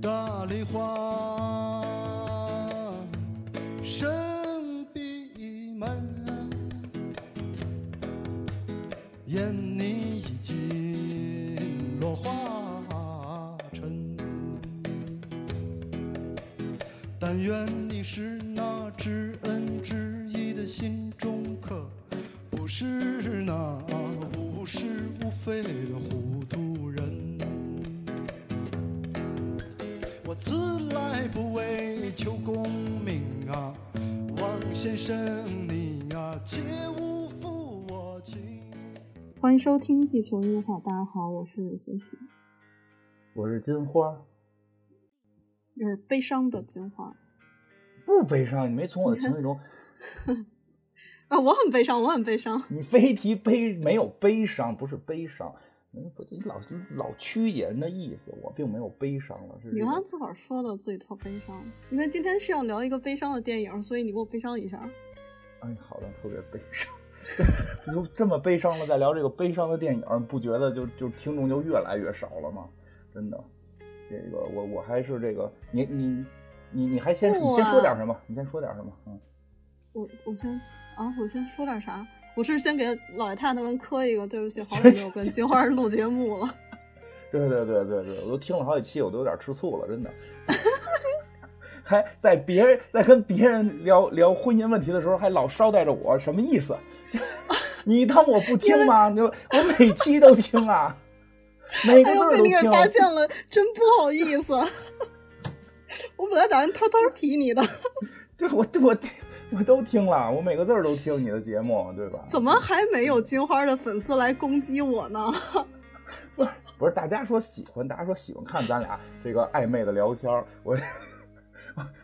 大梨花深闭门，愿你已经落花尘。但愿你是那知恩知义的心中客，不是那无是无非王先生你呀、切勿负我情。欢迎收听《地球音话》，大家好，我是孙喜，我是金花，就是悲伤的金花。不悲伤，你没从我的情绪中，啊，我很悲伤，我很悲伤。你非提悲没有悲伤，不是悲伤，你不你老老曲解人的意思，我并没有悲伤了，是你这个刚自个儿说的自己特悲伤，因为今天是要聊一个悲伤的电影，所以你给我悲伤一下。哎，好的，特别悲伤。就这么悲伤了，再聊这个悲伤的电影，不觉得就就听众就越来越少了吗？真的，这个我我还是这个，你你你你还先你先说点什么？你先说点什么？嗯，我我先啊，我先说点啥？我是先给老爷太太们磕一个，对不起，好久没有跟金花录节目了。对对对对对，我都听了好几期，我都有点吃醋了，真的。还在别人在跟别人聊聊婚姻问题的时候，还老捎带着我，什么意思？你当我不听吗？就我每期都听啊，每个哎呦，字儿都被你给。发现了，真不好意思。我本来打算偷偷提你的，这我我 我都听了，我每个字儿都听你的节目，对吧？怎么还没有金花的粉丝来攻击我呢？不是不是？大家说喜欢，大家说喜欢看咱俩这个暧昧的聊天儿，我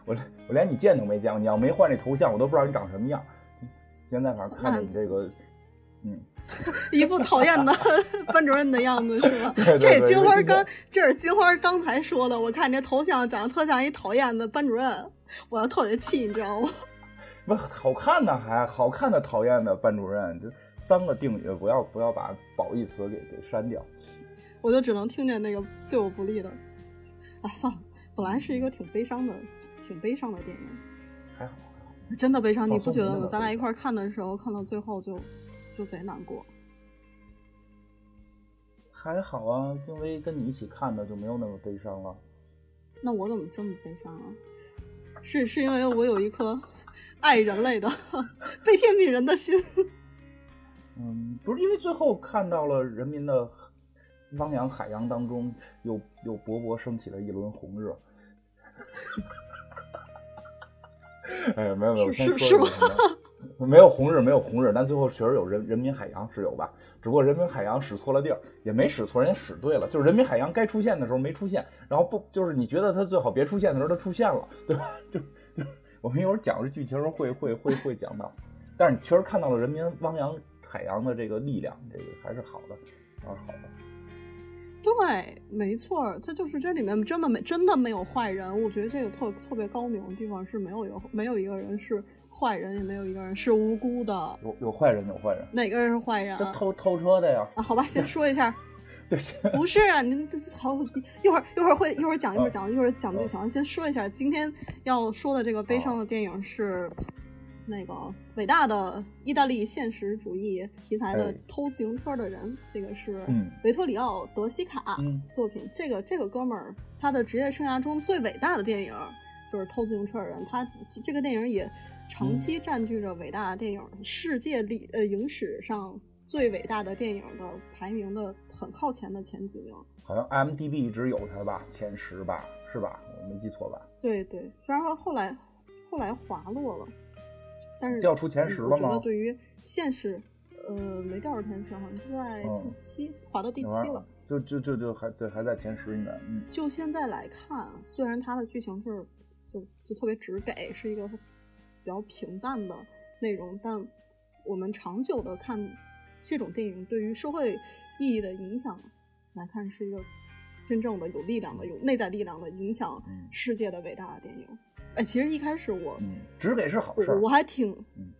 我我连你见都没见过，你要没换这头像，我都不知道你长什么样。现在反正看着你这个，嗯，一副讨厌的班主任的样子是吧？对对对这金花这刚，这是金花刚才说的。我看你这头像长得特像一讨厌的班主任，我要特别气，你知道吗？不好看的，还好看的讨厌的班主任，就三个定语，不要不要把褒义词给给删掉。我就只能听见那个对我不利的。哎，算了，本来是一个挺悲伤的、挺悲伤的电影，还好还好，真的悲伤，你不觉得吗？咱俩一块儿看的时候，看到最后就就贼难过。还好啊，因为跟你一起看的就没有那么悲伤了。那我怎么这么悲伤啊？是是因为我有一颗爱人类的悲天悯人的心。嗯，不是因为最后看到了人民的汪洋海洋当中又又勃勃升起了一轮红日。哎，没有没有，我先说没有红日，没有红日，但最后确实有人人民海洋是有吧？只不过人民海洋使错了地儿，也没使错，人家使对了，就是人民海洋该出现的时候没出现，然后不就是你觉得它最好别出现的时候它出现了，对吧？就 就我们一会儿讲这剧情会会会会讲到，但是你确实看到了人民汪洋海洋的这个力量，这个还是好的，还是好的。对，没错儿，这就是这里面真的没真的没有坏人。我觉得这个特特别高明的地方是没有有没有一个人是坏人，也没有一个人是无辜的。有有坏人，有坏人，哪个人是坏人啊？这偷偷车的呀，啊，好吧，先说一下，对，不是啊，您这好，一会儿一会儿会一会儿讲一会儿讲一会儿讲剧情。先说一下，今天要说的这个悲伤的电影是那个伟大的意大利现实主义题材的哎《偷自行车的人》，这个是嗯。维托里奥·德西卡嗯。作品。这个这个哥们儿他的职业生涯中最伟大的电影就是《偷自行车的人》，他这个电影也长期占据着伟大的电影世界历呃影史上最伟大的电影的排名的很靠前的前几名。好像 IMDB 一直有它吧，前十吧，是吧？我没记错吧？对对，虽然说后来后来滑落了，但是掉出前十了我觉吗得对于现实，呃，没掉出前十，好像是在第嗯七，滑到第七了。就就就就还对，还在前十应该，嗯，就现在来看，虽然它的剧情是就就特别直给，是一个比较平淡的内容，但我们长久的看这种电影对于社会意义的影响来看，是一个真正的有力量的、有内在力量的影响嗯世界的伟大的电影。哎，其实一开始我、嗯，只给是好事儿我我，还挺嗯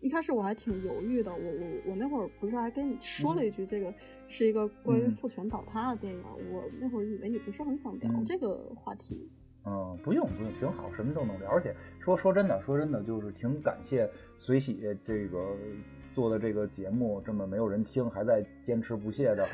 一开始我还挺犹豫的，我我我那会儿不是还跟你说了一句，这个是一个关于嗯父权倒塌的电影，我那会儿以为你不是很想聊嗯这个话题。嗯，不用不用，挺好，什么都能聊。而且说说真的，说真的，就是挺感谢随喜这个做的这个节目，这么没有人听，还在坚持不懈的，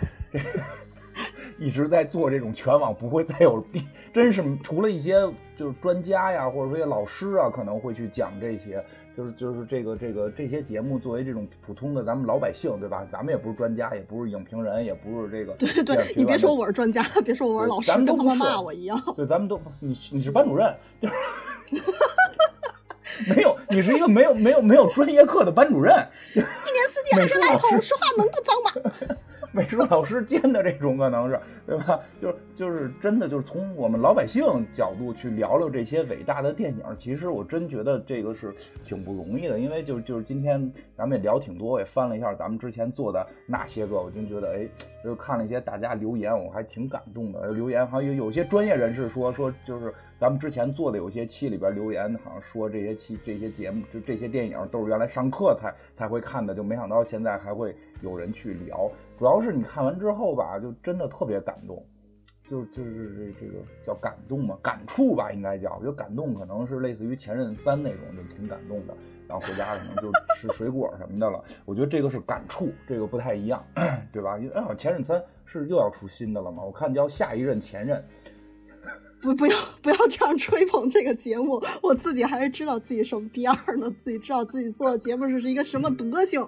一直在做这种全网不会再有地，真是除了一些就是专家呀，或者说一些老师啊，可能会去讲这些。就是就是这个这个这些节目，作为这种普通的咱们老百姓，对吧？咱们也不是专家，也不是影评人，也不是这个对对你别说我是专家，别说我是老师，跟他们咱们都不是骂我一样。对，咱们都你你是班主任，就是没有，你是一个没有没有没有专业课的班主任，一年四季二十来头，说话能不脏吗？美术老师兼的这种可能是，对吧？就是就是真的就是从我们老百姓角度去聊聊这些伟大的电影，其实我真觉得这个是挺不容易的，因为就就是今天咱们也聊挺多，我也翻了一下咱们之前做的那些个，我就觉得哎，就看了一些大家留言，我还挺感动的。留言好像有有些专业人士说说就是咱们之前做的有些期里边留言，好像说这些期这些节目就这些电影都是原来上课才才会看的，就没想到现在还会有人去聊。主要是你看完之后吧，就真的特别感动，就就是这这个叫感动嘛，感触吧，应该叫。我觉得感动可能是类似于《前任三》那种，就挺感动的。然后回家可能就吃水果什么的了。我觉得这个是感触，这个不太一样，对吧？因为好像《前任三》是又要出新的了嘛，我看叫《下一任前任》。不不要不要这样吹捧这个节目，我自己还是知道自己什么逼样呢，自己知道自己做的节目是一个什么德行。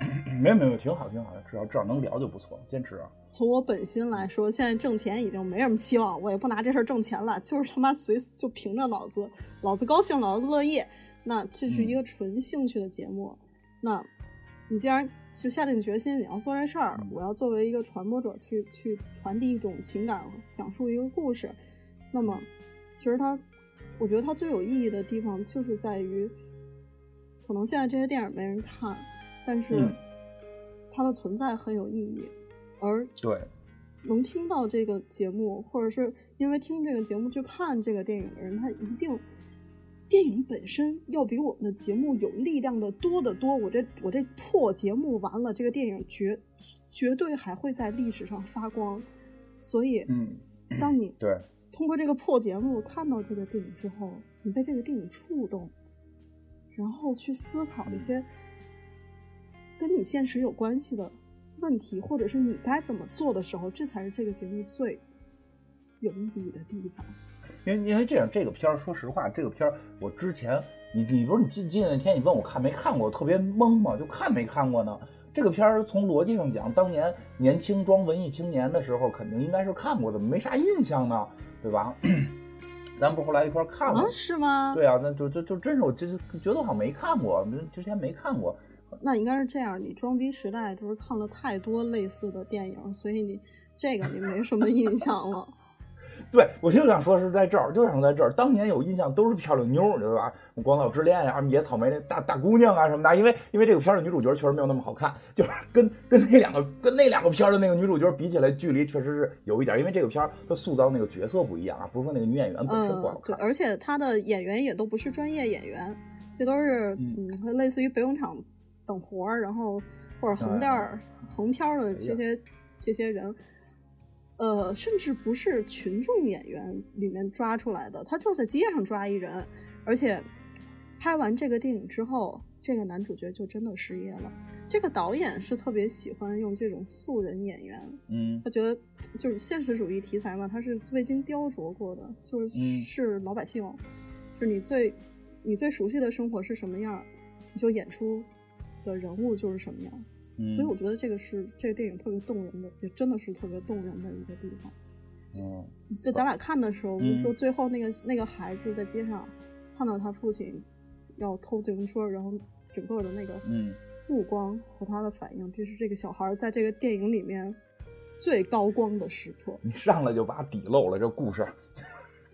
没有没有，挺好挺好的，只要至少能聊就不错，坚持啊。从我本心来说，现在挣钱已经没什么希望，我也不拿这事儿挣钱了，就是他妈随就凭着老子，老子高兴，老子乐意。那这是一个纯兴趣的节目，那你既然就下定决心你要做这事儿，我要作为一个传播者去去传递一种情感，讲述一个故事，那么其实它，我觉得它最有意义的地方就是在于，可能现在这些电影没人看，但是嗯它的存在很有意义，而对，能听到这个节目，或者是因为听这个节目去看这个电影的人，他一定电影本身要比我们的节目有力量的多得多。我这我这破节目完了，这个电影绝绝对还会在历史上发光。所以，嗯，当你 对，通过这个破节目看到这个电影之后，你被这个电影触动，然后去思考一些跟你现实有关系的问题，或者是你该怎么做的时候，这才是这个节目最有意义的地方。因为因为这样，这个片儿，说实话，这个片儿我之前，你你不是你记记得那天你问我看没看过，我特别懵嘛，就看没看过呢。这个片儿从逻辑上讲，当年年轻装文艺青年的时候，肯定应该是看过的，没啥印象呢，对吧？咱不是后来一块儿看了啊，，是吗？对啊，那就就就真是我就是觉得好像没看过，之前没看过。那应该是这样，你装逼时代就是看了太多类似的电影，所以你这个你没什么印象了。对，我就想说是在这儿，就想在这儿。当年有印象都是漂亮妞儿，对吧？广岛之恋呀、野草莓那大大姑娘啊什么的。因为因为这个片儿的女主角确实没有那么好看，就是跟跟那两个跟那两个片儿的那个女主角比起来，距离确实是有一点。因为这个片儿它塑造那个角色不一样啊，不是说那个女演员本身不好嗯，对，看。而且她的演员也都不是专业演员，这都是嗯嗯，类似于北影厂等活儿，然后或者横店儿、横漂的这些这些人，呃，甚至不是群众演员里面抓出来的，他就是在街上抓一人，而且拍完这个电影之后，这个男主角就真的失业了。这个导演是特别喜欢用这种素人演员，嗯。他觉得就是现实主义题材嘛，他是未经雕琢过的，就是嗯。是老百姓，就是你最你最熟悉的生活是什么样儿，你就演出的人物就是什么样。嗯，所以我觉得这个是这个电影特别动人的，也真的是特别动人的一个地方。嗯在咱俩看的时候，不是嗯说最后那个那个孩子在街上看到他父亲要偷自行车，然后整个的那个嗯目光和他的反应，这是这个小孩在这个电影里面最高光的时刻。你上来就把底露了，这故事。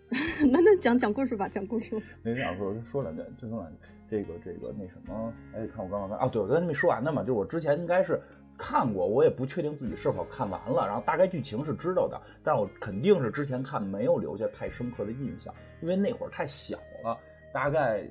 那那讲讲故事吧，讲故事。没想说说两句，就说两句。这个这个那什么，哎，看我刚刚看啊，对我刚才没说完呢嘛，就是我之前应该是看过，我也不确定自己是否看完了，然后大概剧情是知道的，但是我肯定是之前看没有留下太深刻的印象，因为那会儿太小了，大概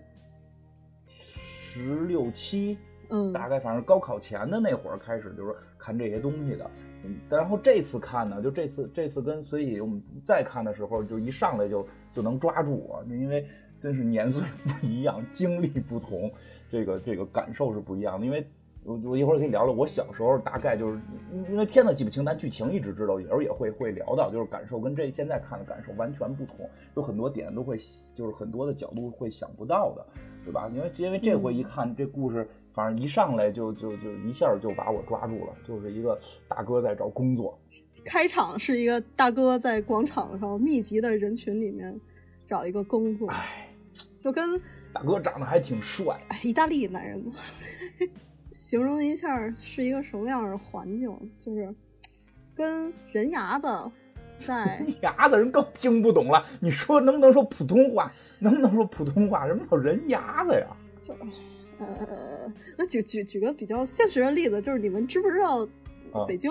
十六七嗯，大概反正高考前的那会儿开始就是看这些东西的。嗯，然后这次看呢，就这次这次跟随以我们再看的时候，就一上来就就能抓住我，因为真是年岁不一样，经历不同，这个这个感受是不一样的。因为我我一会儿可以聊聊我小时候大概就是因因为片子记不清，但剧情一直知道，有时候也会会聊到，就是感受跟这现在看的感受完全不同，有很多点都会就是很多的角度会想不到的，对吧？因为因为这回一看这故事。反正一上来就就就一下就把我抓住了，就是一个大哥在找工作。开场是一个大哥在广场上密集的人群里面找一个工作，哎，就跟大哥长得还挺帅，哎，意大利男人嘛。形容一下是一个什么样的环境？就是跟人牙子在 人牙子人更听不懂了。你说能不能说普通话？能不能说普通话？什么叫人牙子呀？就。呃，那举举举个比较现实的例子，就是你们知不知道北京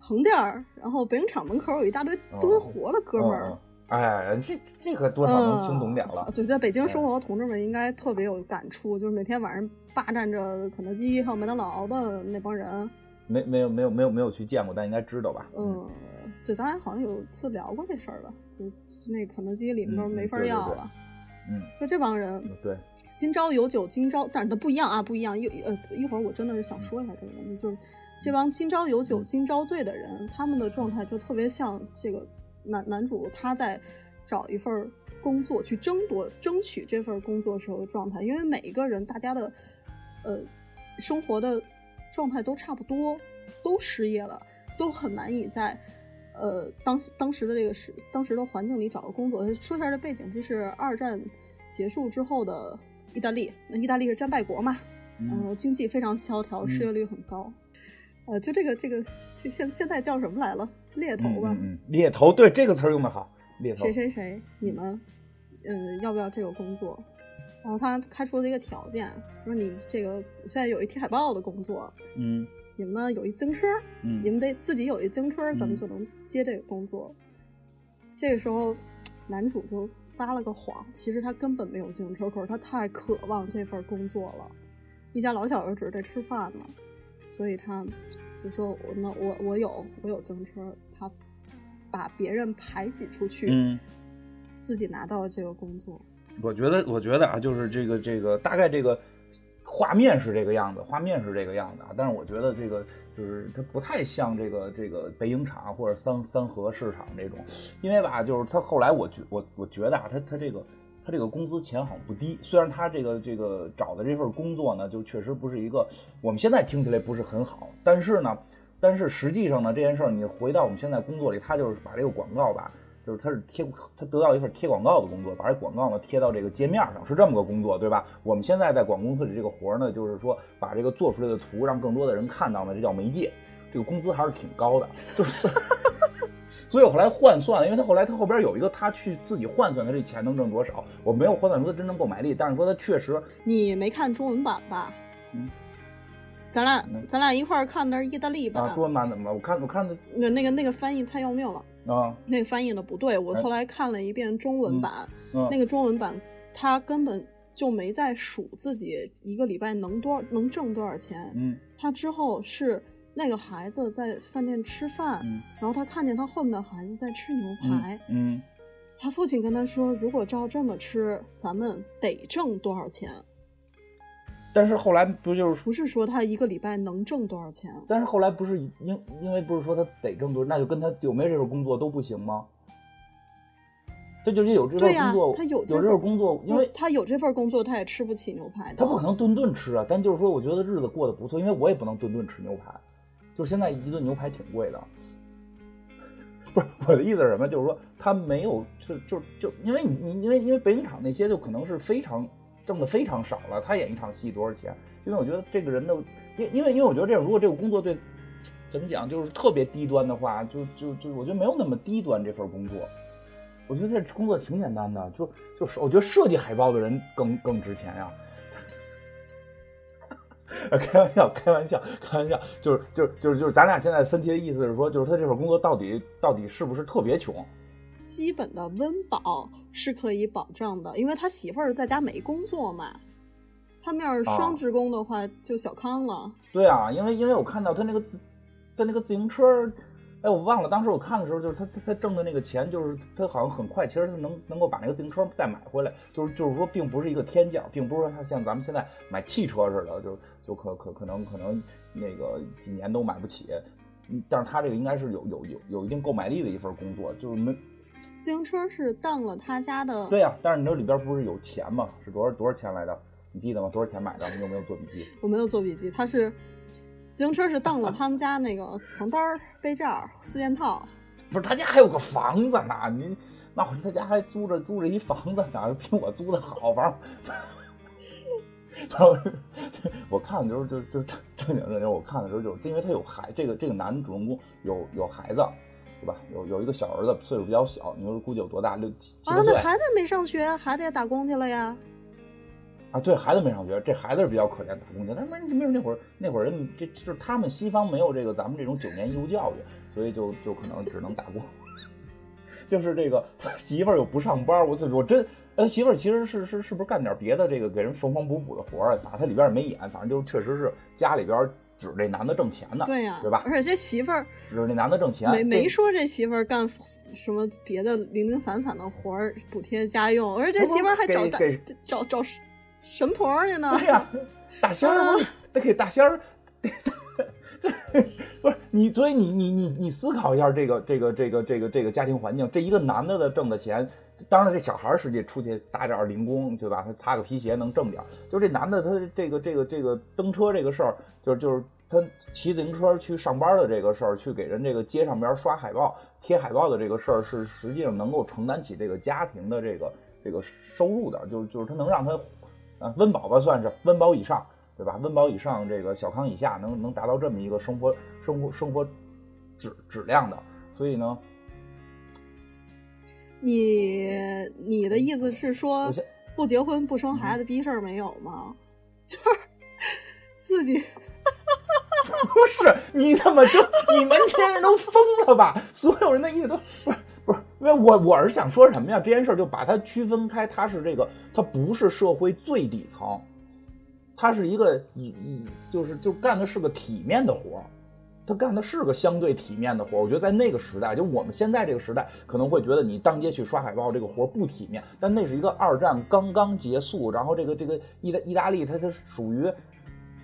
横店儿，然后北影厂门口有一大堆蹲活的哥们儿？哎，这这个多少能听懂点了。对，在北京生活的同志们应该特别有感触，就是每天晚上霸占着肯德基还有麦当劳的那帮人。没没有没有没有没有去见过，但应该知道吧？嗯，对，咱俩好像有次聊过这事儿吧？就是那肯德基里面没法要了。嗯，就这帮人，对，今朝有酒今朝，但是它不一样啊，不一样。一呃，一会儿我真的是想说一下这个问题，就是这帮今朝有酒今朝醉的人，他们的状态就特别像这个男男主他在找一份工作去争夺、争取这份工作时候的状态，因为每一个人大家的呃生活的状态都差不多，都失业了，都很难以在。呃，当当时的这个时当时的环境里找个工作。说一下这背景，这是二战结束之后的意大利。那意大利是战败国嘛，嗯，经济非常萧条，失业率很高。呃，就这个这个，就现现在叫什么来了？猎头吧。嗯，猎头，对这个词儿用的好。猎头。谁谁谁？你们，嗯，要不要这个工作？然后他开出了一个条件，说你这个现在有一贴海报的工作。嗯。你们呢有一自行车，你们得自己有一自行车，咱们就能接这个工作。这个时候，男主就撒了个谎，其实他根本没有自行车，可是他太渴望这份工作了，一家老小又指着这吃饭呢，所以他就说：“我那我我有我有自行车。”他把别人排挤出去，嗯自己拿到了这个工作。我觉得，我觉得啊，就是这个这个大概这个。画面是这个样子，画面是这个样子啊，但是我觉得这个就是它不太像这个这个北影厂或者三三河市场这种，因为吧，就是他后来我觉我我觉得啊，他他这个他这个工资钱好像不低，虽然他这个这个找的这份工作呢，就确实不是一个我们现在听起来不是很好，但是呢，但是实际上呢，这件事儿你回到我们现在工作里，他就是把这个广告吧。就是他是贴他得到一份贴广告的工作，把这广告呢贴到这个界面上，是这么个工作，对吧？我们现在在广告公司里这个活儿呢，就是说把这个做出来的图让更多的人看到呢，这叫媒介。这个工资还是挺高的，就是，所以我后来换算了，因为他后来他后边有一个他去自己换算他这钱能挣多少，我没有换算出他真正购买力，但是说他确实。你没看中文版吧？嗯。咱俩咱俩一块儿看的是意大利版。中文版怎么了？我看我看的那那个那个翻译太要命了。啊，那翻译的不对，我后来看了一遍中文版，那个中文版他根本就没在数自己一个礼拜能多能挣多少钱。嗯，他之后是那个孩子在饭店吃饭，然后他看见他后面的孩子在吃牛排。嗯，他父亲跟他说：“如果照这么吃，咱们得挣多少钱？”但是后来不就是不是说他一个礼拜能挣多少钱？但是后来不是因因为不是说他得挣多，那就跟他有没有这份工作都不行吗？这就是有这份工作，他有有这份工作，因为他有这份工作，他也吃不起牛排。他不可能顿顿吃啊！但就是说，我觉得日子过得不错，因为我也不能顿顿吃牛排。就现在一顿牛排挺贵的，不是我的意思是什么？就是说他没有就就就因为你你因为因为北影厂那些就可能是非常。挣的非常少了，他演一场戏多少钱？因为我觉得这个人的，因因为因为我觉得这样，如果这个工作对怎么讲，就是特别低端的话，就就就我觉得没有那么低端这份工作。我觉得这工作挺简单的，就就是我觉得设计海报的人更更值钱呀。开玩笑，开玩笑，开玩笑，就是就是就是就是咱俩现在分歧的意思是说，就是他这份工作到底到底是不是特别穷？基本的温饱是可以保障的，因为他媳妇儿在家没工作嘛，他们要是啊双职工的话，就小康了。对啊，因为因为我看到他那个自他那个自行车，哎，我忘了当时我看的时候，就是他他他挣的那个钱，就是他好像很快，其实他能能够把那个自行车再买回来，就是就是说，并不是一个天价，并不是说他像咱们现在买汽车似的，就就可可可能可能那个几年都买不起。嗯但是他这个应该是有有有有一定购买力的一份工作，就是没自行车是当了他家的，对呀、但是你这里边不是有钱吗？是多少多少钱来的？你记得吗？多少钱买的？你有没有做笔记？我没有做笔记，他是自行车是当了他们家那个床单儿、被罩、四件套。不是他家还有个房子呢，你那我说他家还租着租着一房子呢，比我租的好，反正。然后 我看的时候就就正正经正经，我看的时候就是因为他有孩，这个这个男主人公有有孩子，对吧？有有一个小儿子，岁数比较小，你说估计有多大？六七七啊，那孩子没上学，孩子也打工去了呀。啊？对，孩子没上学，这孩子是比较可怜，打工去。但是没准那会儿那会儿人这就是他们西方没有这个咱们这种九年义务教育，所以就就可能只能打工。就是这个他媳妇儿又不上班，我我真，他，媳妇儿其实是是是不是干点别的这个给人缝缝补补的活儿啊？反正他里边也没演，反正就是确实是家里边指这男的挣钱呢，对呀、对吧？而且这媳妇儿指着那男的挣钱，没没说这媳妇儿干什么别的零零散散的活儿补贴家用，而且这媳妇儿还找找找神婆去呢。对呀、大仙儿不是得给大仙儿，这不是你，所以你你你你思考一下这个这个这个这个这个家庭环境，这一个男的的挣的钱，当然这小孩实际出去打点零工，对吧？他擦个皮鞋能挣点儿。就这男的他这个这个这个蹬车这个事儿，就是就是他骑自行车去上班的这个事儿，去给人这个街上边刷海报、贴海报的这个事儿，是实际上能够承担起这个家庭的这个这个收入的，就是就是他能让他。啊，温饱吧算是温饱以上，对吧？温饱以上，这个小康以下，能能达到这么一个生活生活生活质质量的。所以呢，你你的意思是说，不结婚不生孩子逼事儿没有吗？就是自己 不是你怎么就你们这些人都疯了吧？所有人的意思都不是不是，因为我我是想说什么呀？这件事儿就把它区分开，它是这个，它不是社会最底层，它是一个以以就是就干的是个体面的活儿。他干的是个相对体面的活儿，我觉得在那个时代，就我们现在这个时代，可能会觉得你当街去刷海报这个活儿不体面，但那是一个二战刚刚结束，然后这个这个意大意大利它它属于，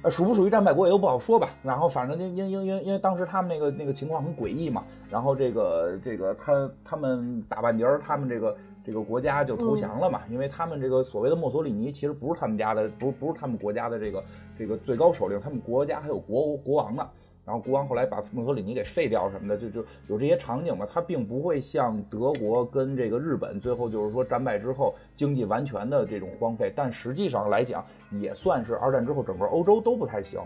呃属不属于战败国也都不好说吧。然后反正因因因因因为当时他们那个那个情况很诡异嘛，然后这个这个他他们打半截儿，他们这个这个国家就投降了嘛，因为他们这个所谓的墨索里尼其实不是他们家的，不不是他们国家的这个这个最高首领，他们国家还有国国王呢。然后国王后来把墨索里尼给废掉什么的，就就有这些场景嘛。他并不会像德国跟这个日本最后就是说战败之后经济完全的这种荒废，但实际上来讲也算是二战之后整个欧洲都不太行。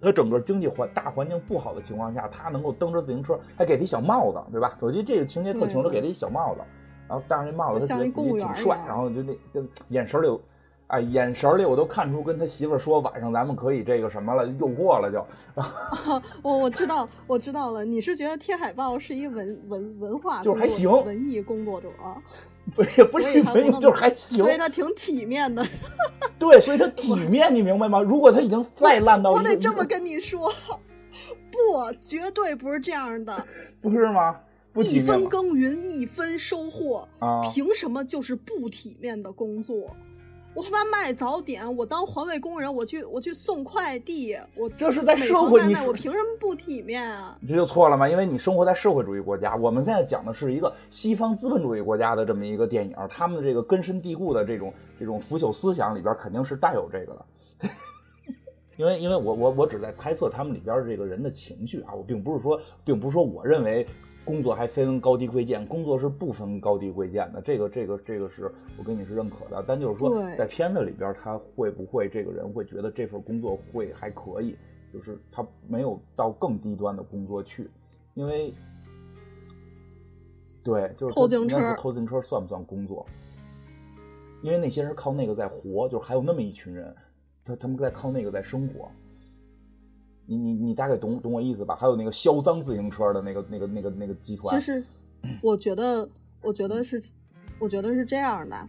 他整个经济环大环境不好的情况下，他能够蹬着自行车，还给他一小帽子，对吧？我觉得这个情节特情，对对他给他一小帽子，然后戴上这帽子，他觉得自己挺帅，然后就那跟眼神里有。哎，眼神里我都看出跟他媳妇儿说晚上咱们可以这个什么了，诱惑了就。我我知道我知道了，你是觉得贴海报是一文文文化就是还行文艺工作者，不是也不是文艺，就是还行所。以他挺体面的。对，所以他体面，你明白吗？如果他已经再烂到我得这么跟你说，不，绝对不是这样的。不是吗？不一分？耕耘一分收获，啊，凭什么就是不体面的工作？我他妈卖早点，我当环卫工人，我去我去送快递，我这是在社会你是我凭什么不体面啊？这就错了嘛，因为你生活在社会主义国家，我们现在讲的是一个西方资本主义国家的这么一个电影，他们的这个根深蒂固的这种这种腐朽思想里边肯定是带有这个的。因为因为我我我只在猜测他们里边这个人的情绪啊，我并不是说并不是说我认为工作还分高低贵贱，工作是不分高低贵贱的，这个这个这个是我跟你是认可的，但就是说在片子里边他会不会这个人会觉得这份工作会还可以，就是他没有到更低端的工作去，因为对，就是偷自行车应该是偷自行车算不算工作？因为那些人靠那个在活，就是还有那么一群人，他他们在靠那个在生活。你你你大概懂懂我意思吧？还有那个销赃自行车的那个那个那个那个集团，其实，我觉得，我觉得是，我觉得是这样的，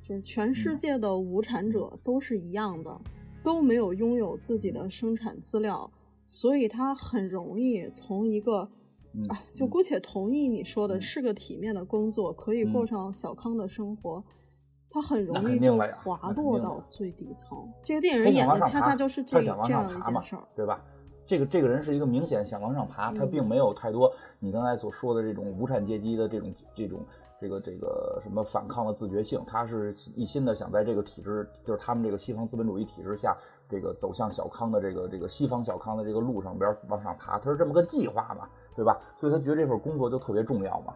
就是全世嗯界的无产者都是一样的，都没有拥有自己的生产资料，所以他很容易从一个，嗯啊，就嗯姑且同意你说的嗯是个体面的工作，可以过嗯上小康的生活。他很容易就滑落到最底层。这个电影演的恰恰就是这这样一件事儿。对吧？这个这个人是一个明显想往上爬，他嗯并没有太多你刚才所说的这种无产阶级的这种这种这个这个什么反抗的自觉性，他是一心的想在这个体制，就是他们这个西方资本主义体制下，这个走向小康的这个这个西方小康的这个路上边往上爬，他是这么个计划嘛，对吧？所以他觉得这份工作就特别重要嘛。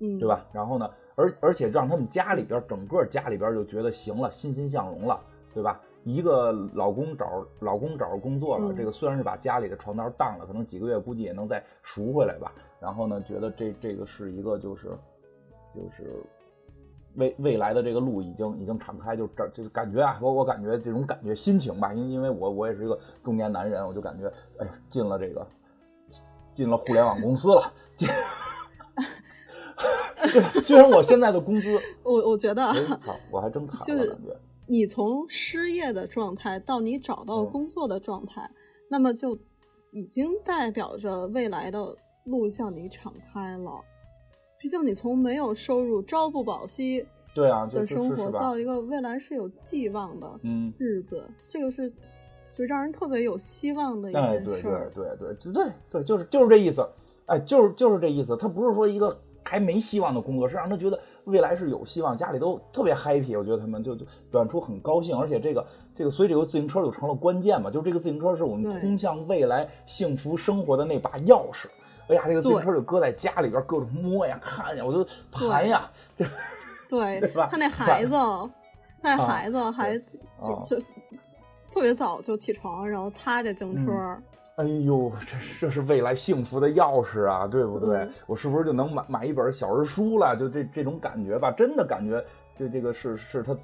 嗯，对？吧？然后呢，而而且让他们家里边整个家里边就觉得行了，欣欣向荣了，对吧？一个老公找老公找着工作了，嗯这个虽然是把家里的床单当了，可能几个月估计也能再赎回来吧。然后呢，觉得这这个是一个就是就是未未来的这个路已经已经敞开，就这就感觉啊，我我感觉这种感觉心情吧，因因为我我也是一个中年男人，我就感觉哎呀，进了这个进了互联网公司了。进，虽然我现在的工资，我我觉得啊哎，好，我还真卡了，感觉。你从失业的状态到你找到嗯工作的状态，那么就已经代表着未来的路向你敞开了。毕竟你从没有收入、朝不保夕对啊，的生活到一个未来是有寄望的嗯，日子，这个是就让人特别有希望的一哎，件对对事儿。对对对对对，就是就是这意思，哎，就是就是这意思。他不是说一个还没希望的工作，是让他觉得未来是有希望，家里都特别 happy。我觉得他们就就表现出很高兴，而且这个这个，所以这个自行车就成了关键嘛，就是这个自行车是我们通向未来幸福生活的那把钥匙。哎呀，这个自行车就搁在家里边，各种摸呀、看呀，我就盘呀，这对 他那孩子，那啊孩子还就啊就特别早就起床，然后擦这自行车。嗯哎呦，这这是未来幸福的钥匙啊，对不对？嗯我是不是就能买买一本小人书了？就这这种感觉吧，真的感觉这这个是是他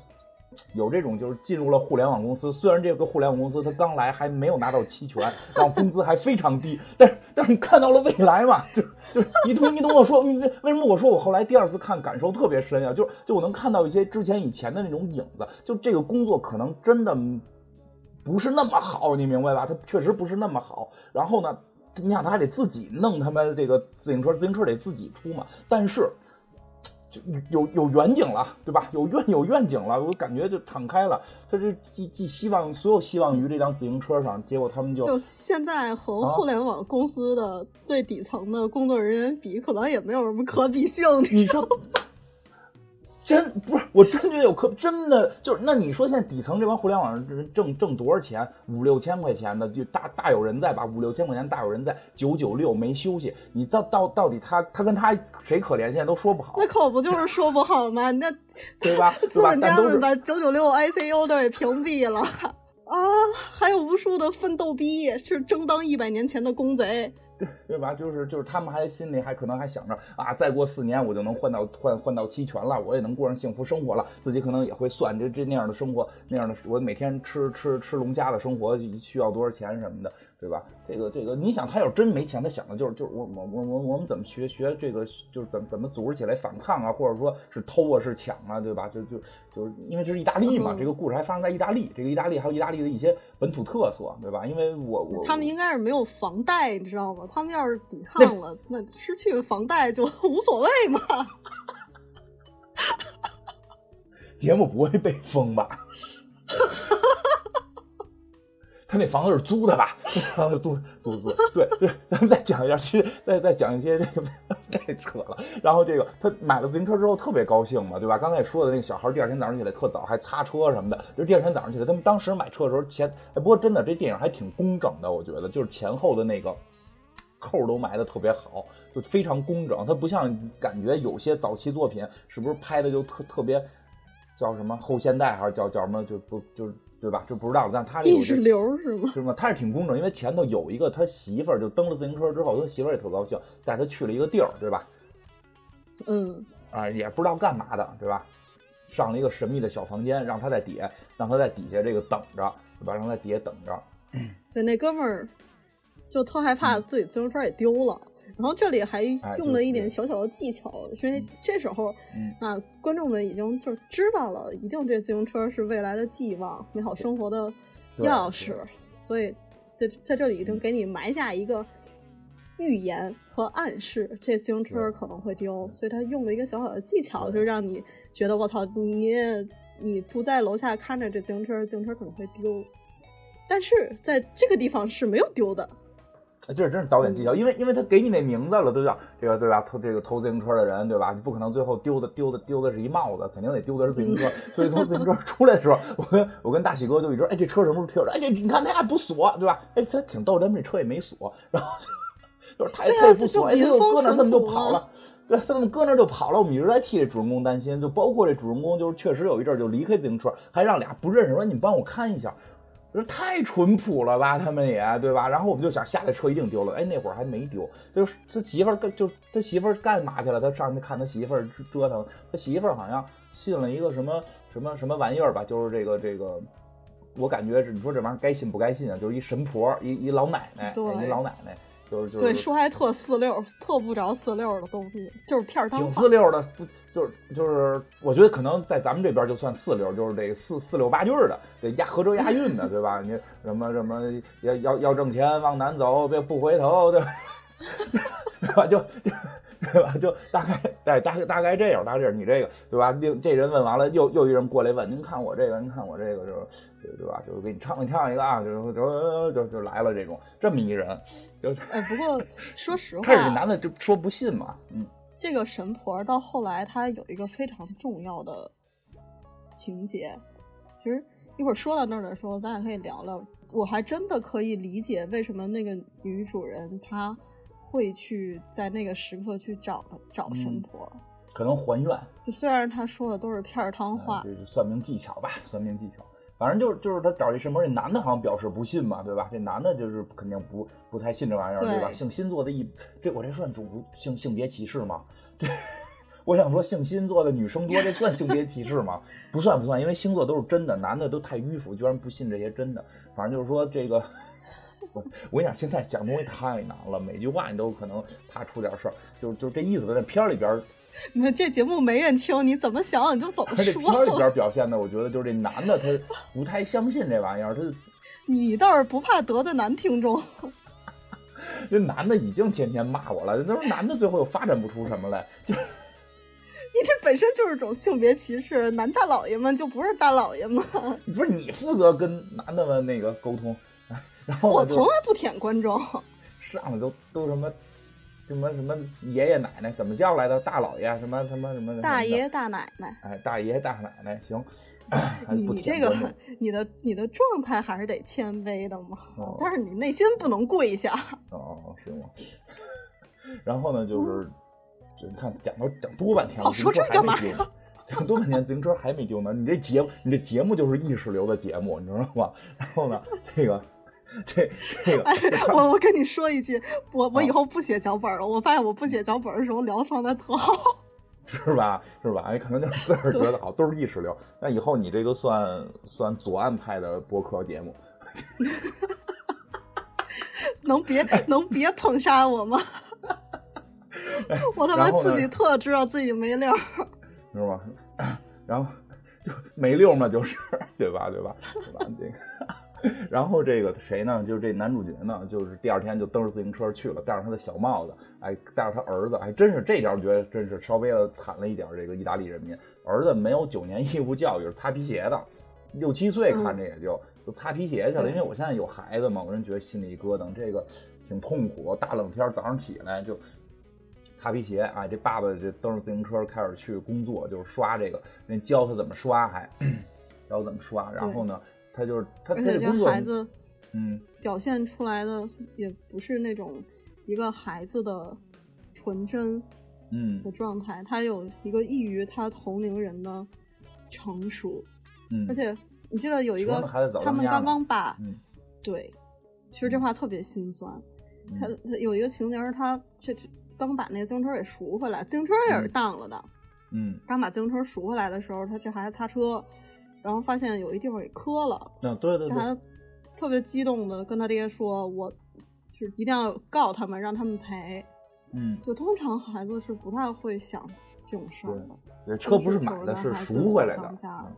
有这种就是进入了互联网公司，虽然这个互联网公司他刚来还没有拿到期权，然后工资还非常低，但是但是你看到了未来嘛，就就是你懂你懂我说，你为什么我说我后来第二次看感受特别深啊？就就我能看到一些之前以前的那种影子，就这个工作可能真的不是那么好，你明白吧？他确实不是那么好。然后呢，你想他还得自己弄他妈这个自行车，自行车得自己出嘛。但是就有有远景了，对吧？有愿有愿景了，我感觉就敞开了。他这寄寄希望，所有希望于这辆自行车上，结果他们就就现在和啊互联网公司的最底层的工作人员比，可能也没有什么可比性。你说。真不是，我真觉得有可真的就是，那你说现在底层这帮互联网人挣挣多少钱？五六千块钱的就大大有人在吧？五六千块钱大有人在，九九六没休息，你到到到底他他跟他谁可怜？现在都说不好那，可不就是说不好吗？那对吧？资？本家们把九九六 ICU 都给屏蔽了啊！还有无数的奋斗逼是争当一百年前的公贼。对对吧？就是就是他们还心里还可能还想着啊，再过四年我就能换到换换到期权了，我也能过上幸福生活了。自己可能也会算这这那样的生活，那样的我每天吃吃吃龙虾的生活需要多少钱什么的，对吧？这个这个，你想他要是真没钱，他想的就是就是我我我我我们怎么学学这个，就是怎么怎么组织起来反抗啊，或者说是偷啊是抢啊，对吧？就就就是因为这是意大利嘛，嗯这个故事还发生在意大利，这个意大利还有意大利的一些本土特色，对吧？因为我我他们应该是没有房贷，你知道吗？他们要是抵抗了，那失去房贷就 无所谓嘛。节目不会被封吧？他那房子是租的吧？房子租租租，对对，咱们再讲一下，去再再讲一些这个 太扯了。然后这个他买了自行车之后特别高兴嘛，对吧？刚才也说的那个小孩第二天早上起来特早还擦车什么的，就第二天早上起来，他们当时买车的时候前，哎，不过真的这电影还挺工整的，我觉得就是前后的那个。扣都埋的特别好，就非常工整。它不像感觉有些早期作品是不是拍的就特特别叫什么后现代还是叫叫什么就不就是对吧？就不知道了。但他这有意识流是吗？是吗？他是挺工整，因为前头有一个他媳妇儿就蹬了自行车之后，他媳妇儿也特高兴，带他去了一个地儿，对吧？嗯，啊，也不知道干嘛的，对吧？上了一个神秘的小房间，让他在底下，让他在底下这个等着，对吧？让他在底下等着。对，那哥们儿就特害怕自己自行车也丢了，然后这里还哎用了一点小小的技巧，因为这时候，嗯。那观众们已经就知道了，一定这自行车是未来的寄望，美好生活的钥匙，所以在在这里已经给你埋下一个预言和暗示，这自行车可能会丢，所以他用了一个小小的技巧，对。就让你觉得我操，你你不在楼下看着这自行车，自行车可能会丢。但是在这个地方是没有丢的，这真是导演技巧，因为因为他给你那名字了，对吧？这个对吧？偷这个偷自行车的人，对吧？你不可能最后丢的丢的丢的是一帽子，肯定得丢的是自行车。所以从自行车出来的时候，我跟我跟大喜哥就一直，哎，这车什么时候贴着？哎，这你看他俩不锁，对吧？哎，他挺逗，咱们这车也没锁，然后就就是他对啊他也不锁，哎，他就搁那儿，他们就跑了。对，他怎么搁那儿就跑了？我们一直在替这主人公担心，就包括这主人公，就是确实有一阵儿就离开自行车，还让俩不认识说你们帮我看一下。太淳朴了吧，他们也对吧？然后我们就想下来车一定丢了，哎，那会儿还没丢，就是他媳妇儿干就他媳妇儿干嘛去了？他上去看他媳妇儿折腾，他媳妇儿好像信了一个什么什么什么玩意儿吧，就是这个这个，我感觉是你说这玩意儿该信不该信啊？就是一神婆，一一老奶奶，对一老奶奶，就是就是对，说还特四六，特不着四六的东西，就是片儿汤挺四六的，不就是就是，我觉得可能在咱们这边就算四流，就是这四四六八句儿的，得押合辙押韵的，对吧？你什么什么要要要挣钱往南走，别不回头，对吧？对吧？就 就对吧？就大概大大概大概这样，大概这样，你这个对吧？另这人问完了，又又一人过来问，您看我这个，您看我这个，就是对对吧？就是给你唱你唱一个啊，就就就就来了这种这么一人，就哎，不过说实 开始男的就说不信嘛，嗯。这个神婆到后来她有一个非常重要的情节，其实一会儿说到那儿的时候，咱俩可以聊聊。我还真的可以理解为什么那个女主人她会去在那个时刻去找找神嗯婆。可能还愿，就虽然她说的都是片儿汤话，这是算命技巧吧，算命技巧。反正就是就是他找一什么，这男的好像表示不信嘛，对吧？这男的就是肯定不不太信这玩意儿，对对吧？性星座的一这我这算主性性别歧视吗？对我想说性星座的女生多，这算性别歧视吗？不算不算，因为星座都是真的，男的都太迂腐，居然不信这些真的。反正就是说这个。我我跟你讲，现在讲东西太难了，每句话你都可能怕出点事儿，就就这意思。在片儿里边儿，你看这节目没人听，你怎么想你就怎么 而且片里。边表现的，我觉得就是这男的他不太相信这玩意儿，他 你倒是不怕得罪男听众，那男的已经天天骂我了，他说男的最后又发展不出什么来，就你这本身就是种性别歧视，男大老爷们就不是大老爷们。不是你负责跟男的们那个沟通，哎然后我从来不舔观众，上来都都什么什么什么爷爷奶奶怎么叫来的大老爷什么什么什么大爷大奶奶，哎大爷大奶奶行，你你这个你的你的状态还是得谦卑的嘛，哦但是你内心不能跪下。哦行吗？然后呢就是就你看讲到讲多半天了，说这干嘛还没丢？讲多半天，自行车还没丢呢。你这节，你这节目就是意识流的节目，你知道吗？然后呢，这个 这这个，哎，我我跟你说一句，我我啊以后不写脚本了。我发现我不写脚本的时候聊状态特好。是吧？是吧？哎，可能就是自个儿觉得好，都是意识流。那以后你这个算算左岸派的播客节目，能别能别捧杀我吗？我他妈自己特知道自己没料儿。知道吗？然后就没溜嘛，就是对吧？对吧？对吧？这个，然后这个谁呢？就是这男主角呢，就是第二天就蹬着自行车去了，戴上他的小帽子，哎，带着他儿子，还真是这点儿，我觉得真是稍微的惨了一点。这个意大利人民，儿子没有九年义务教育，是擦皮鞋的，六七岁看着也就、就擦皮鞋去了。因为我现在有孩子嘛，我真觉得心里一咯噔，这个挺痛苦。大冷天早上起来就擦皮鞋啊，这爸爸这蹬着自行车开始去工作，就是刷这个，人教他怎么刷还，教他怎么刷。然后呢，他就是他他而且这这工作，孩子嗯，表现出来的也不是那种一个孩子的纯真嗯的状态，他有一个异于他同龄人的成熟，嗯，而且你记得有一个他们刚刚把嗯。对，其实这话特别心酸。嗯。他。他有一个情节是他这这刚把那个自行车给赎回来，自行车也是嗯。当了的。嗯，刚把自行车赎回来的时候，他这孩子擦车，然后发现有一地方给磕了，那对对对，这孩子特别激动的跟他爹说：“我就是一定要告他们，让他们赔。”嗯，就通常孩子是不太会想这种事儿的。对，车不是买的，是赎回来的。嗯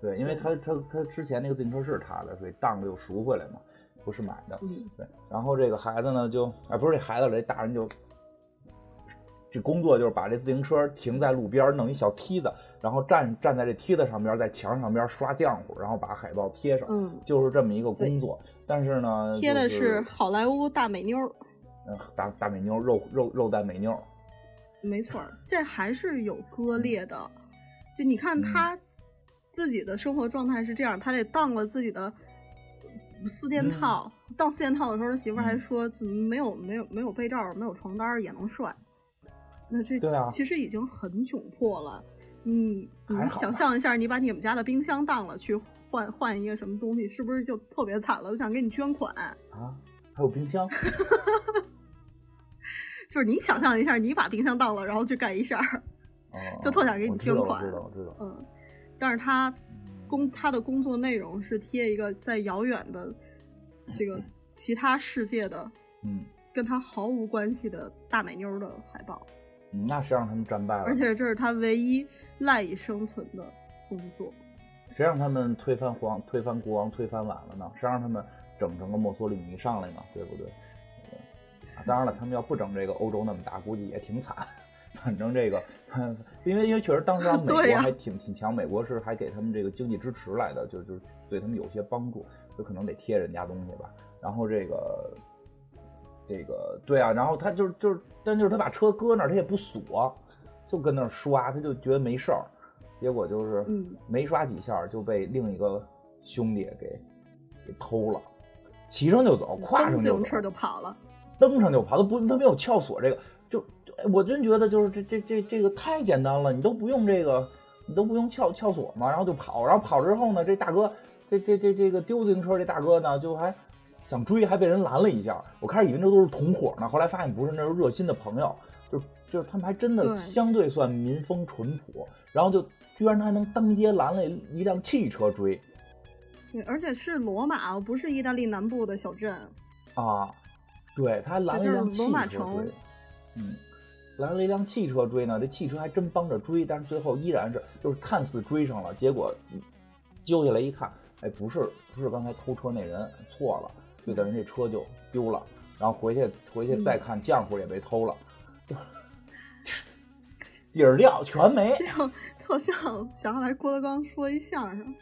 对，因为他他他之前那个自行车是他的，所以当着又赎回来嘛，不是买的。嗯，对，然后这个孩子呢，就哎不是这孩子了，这大人就这工作就是把这自行车停在路边，弄一小梯子，然后站站在这梯子上边，在墙上边刷浆糊，然后把海报贴上，嗯就是这么一个工作。但是呢，贴的是好莱坞大美妞儿，嗯大大美妞肉肉肉蛋美妞，没错儿，这还是有割裂的。就你看嗯他自己的生活状态是这样，他得当了自己的四件套，当四件套的时候，他媳妇儿还嗯说怎么没有没有没有被罩，没有床单儿也能帅。那这其实已经很窘迫了。你你想象一下，你把你们家的冰箱当了去换换一个什么东西，是不是就特别惨了？我想给你捐款。啊，还有冰箱，就是你想象一下，你把冰箱当了，然后去干一下儿，哦就特想给你捐款我知道，我知道。嗯，但是他工他的工作内容是贴一个在遥远的 这个其他世界的嗯，跟他毫无关系的大美妞的海报，嗯那谁让他们战败了？而且这是他唯一赖以生存的工作。谁让他们推翻皇、推翻国王、推翻晚了呢？谁让他们整成个墨索里尼上来呢？对不对？当然了，他们要不整这个欧洲那么大，估计也挺惨。反正这个，因为因为确实当时美国 还挺挺强，美国是还给他们这个经济支持来的，就就对他们有些帮助，就可能得贴人家东西吧。然后这个这个对啊，然后他就是就是，但就是他把车搁那儿，他也不锁，就跟那儿刷，他就觉得没事儿。结果就是嗯没刷几下就被另一个兄弟给给偷了，骑上就走，跨上就走蹬自行车，就跑了。蹬上就跑，他不他没有撬锁这个，就就哎我真觉得就是这这这这个太简单了，你都不用这个，你都不用撬撬锁嘛，然后就跑，然后跑之后呢，这大哥这这这这个丢自行车这大哥呢，就还想追，还被人拦了一下。我开始以为这都是同伙呢，后来发现不是，那是热心的朋友，就就是他们还真的相对算民风淳朴，然后就居然他还能当街拦了一辆汽车追对，而且是罗马，不是意大利南部的小镇。啊，对，他还拦了一辆汽罗马城车追，嗯。拦了一辆汽车追呢，这汽车还真帮着追，但是最后依然是就是看似追上了，结果揪下来一看，哎，不是不是刚才偷车那人错了，就等于这车就丢了，然后回去回去再看浆糊也被偷了，就 底儿掉全没这，样 特像想起来郭德纲说一相声，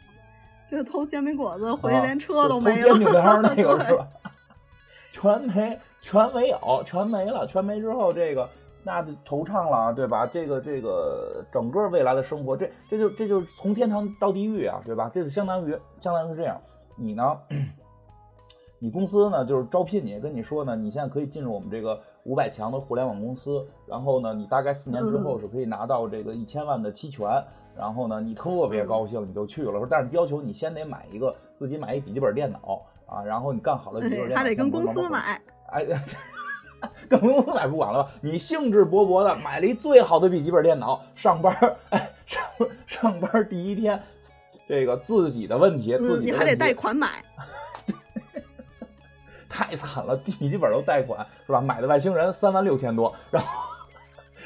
这个偷煎饼果子回去啊连车都就没了。偷煎饼干儿那个是吧？全没，全没有，全没了，全没之后，这个那就惆怅了，对吧？这个这个整个未来的生活，这这就这就是从天堂到地狱啊，对吧？这就相当于相当于是这样，你呢，你公司呢就是招聘你，跟你说呢，你现在可以进入我们这个五百强的互联网公司，然后呢，你大概四年之后嗯是可以拿到这个一千万的期权。然后呢，你特别高兴，你就去了。说，但是要求你先得买一个自己买一笔记本电脑啊，然后你干好了笔记本电脑，还得跟公司先买。哎，跟公司买不管了吧？你兴致勃勃的买了一最好的笔记本电脑，上班儿，哎，上上班第一天，这个自己的问题，自嗯，己的问题你还得贷款买。太惨了，笔记本都贷款是吧？买的外星人三万六千多，然后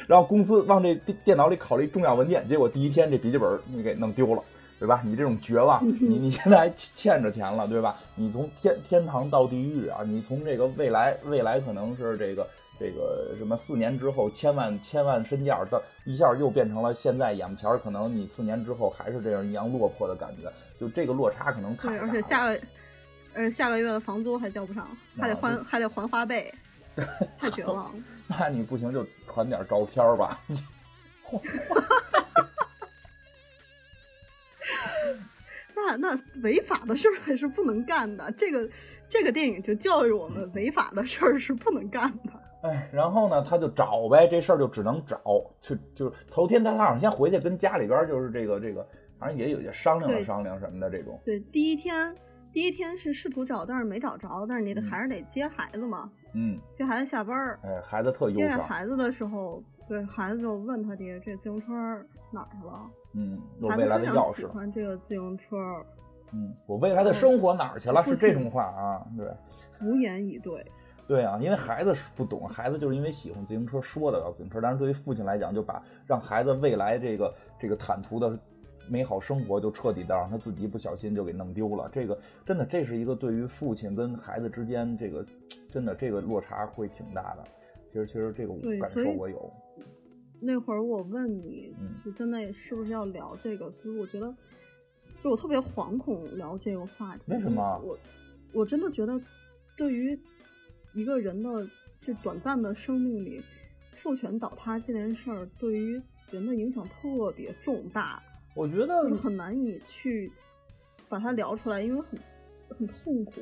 然后公司往这电电脑里拷了一重要文件，结果第一天这笔记本你给弄丢了，对吧？你这种绝望，你你现在还欠着钱了，对吧？你从天天堂到地狱啊！你从这个未来未来可能是这个这个什么四年之后千万千万身价，到一下又变成了现在眼前儿可能你四年之后还是这样一样落魄的感觉，就这个落差可能太对，大了。而且下个，呃，下个月的房租还交不上，还得啊还还得还花呗，太绝望了。那你不行就传点照片儿吧。那那违法的事儿还是不能干的。这个这个电影就教育我们，违法的事儿是不能干的。哎，然后呢，他就找呗，这事儿就只能找，去就是头天他好像先回去跟家里边儿就是这个这个，反正也有些商量了商量什么的这种。对，第一天第一天是试图找，但是没找着，但是你得嗯还是得接孩子嘛，嗯，接孩子下班儿。哎，孩子特忧接孩子的时候，对孩子就问他爹：“这自行车哪儿去了嗯，？”有孩子未来的钥匙，喜欢这个自行车，嗯，我未来的生活哪儿去了？是这种话啊，对。无言以对。对啊，因为孩子是不懂，孩子就是因为喜欢自行车，说的要自行车。但是对于父亲来讲，就把让孩子未来这个这个坦途的美好生活，就彻底的让他自己不小心就给弄丢了。这个真的，这是一个对于父亲跟孩子之间这个真的这个落差会挺大的。其实其实这个感受我有。那会儿我问你，就真的是不是要聊这个？所以我觉得，就我特别惶恐聊这个话题。为什么？我我真的觉得，对于一个人的这短暂的生命里，父权倒塌这件事儿，对于人的影响特别重大。我觉得很难以去把它聊出来，因为很很痛苦。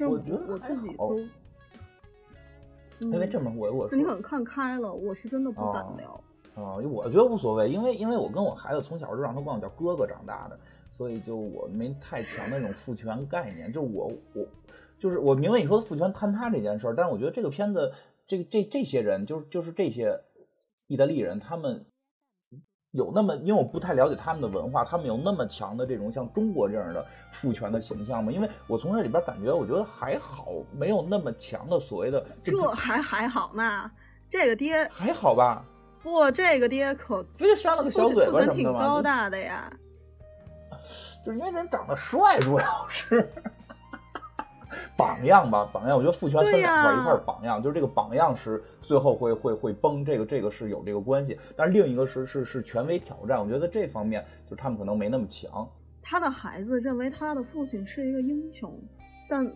我觉得我自己都，因为这么我我你可能看开了，我是真的不敢聊。啊，我觉得无所谓，因为因为我跟我孩子从小就让他管我叫哥哥长大的，所以就我没太强的那种父权概念。就我我就是我明白你说的父权坍塌这件事儿，但是我觉得这个片子这这这些人就是就是这些意大利人，他们有那么因为我不太了解他们的文化，他们有那么强的这种像中国这样的父权的形象吗？因为我从这里边感觉，我觉得还好，没有那么强的所谓的这还还好呢，这个爹还好吧。不，这个爹可不就扇了个小嘴巴什么的吗？挺高大的呀，就是因为人长得帅，主要是 榜样吧，榜样。我觉得父权分两块，一块是榜样，就是这个榜样是最后会会会崩，这个这个是有这个关系。但是另一个是是是权威挑战，我觉得这方面就他们可能没那么强。他的孩子认为他的父亲是一个英雄，但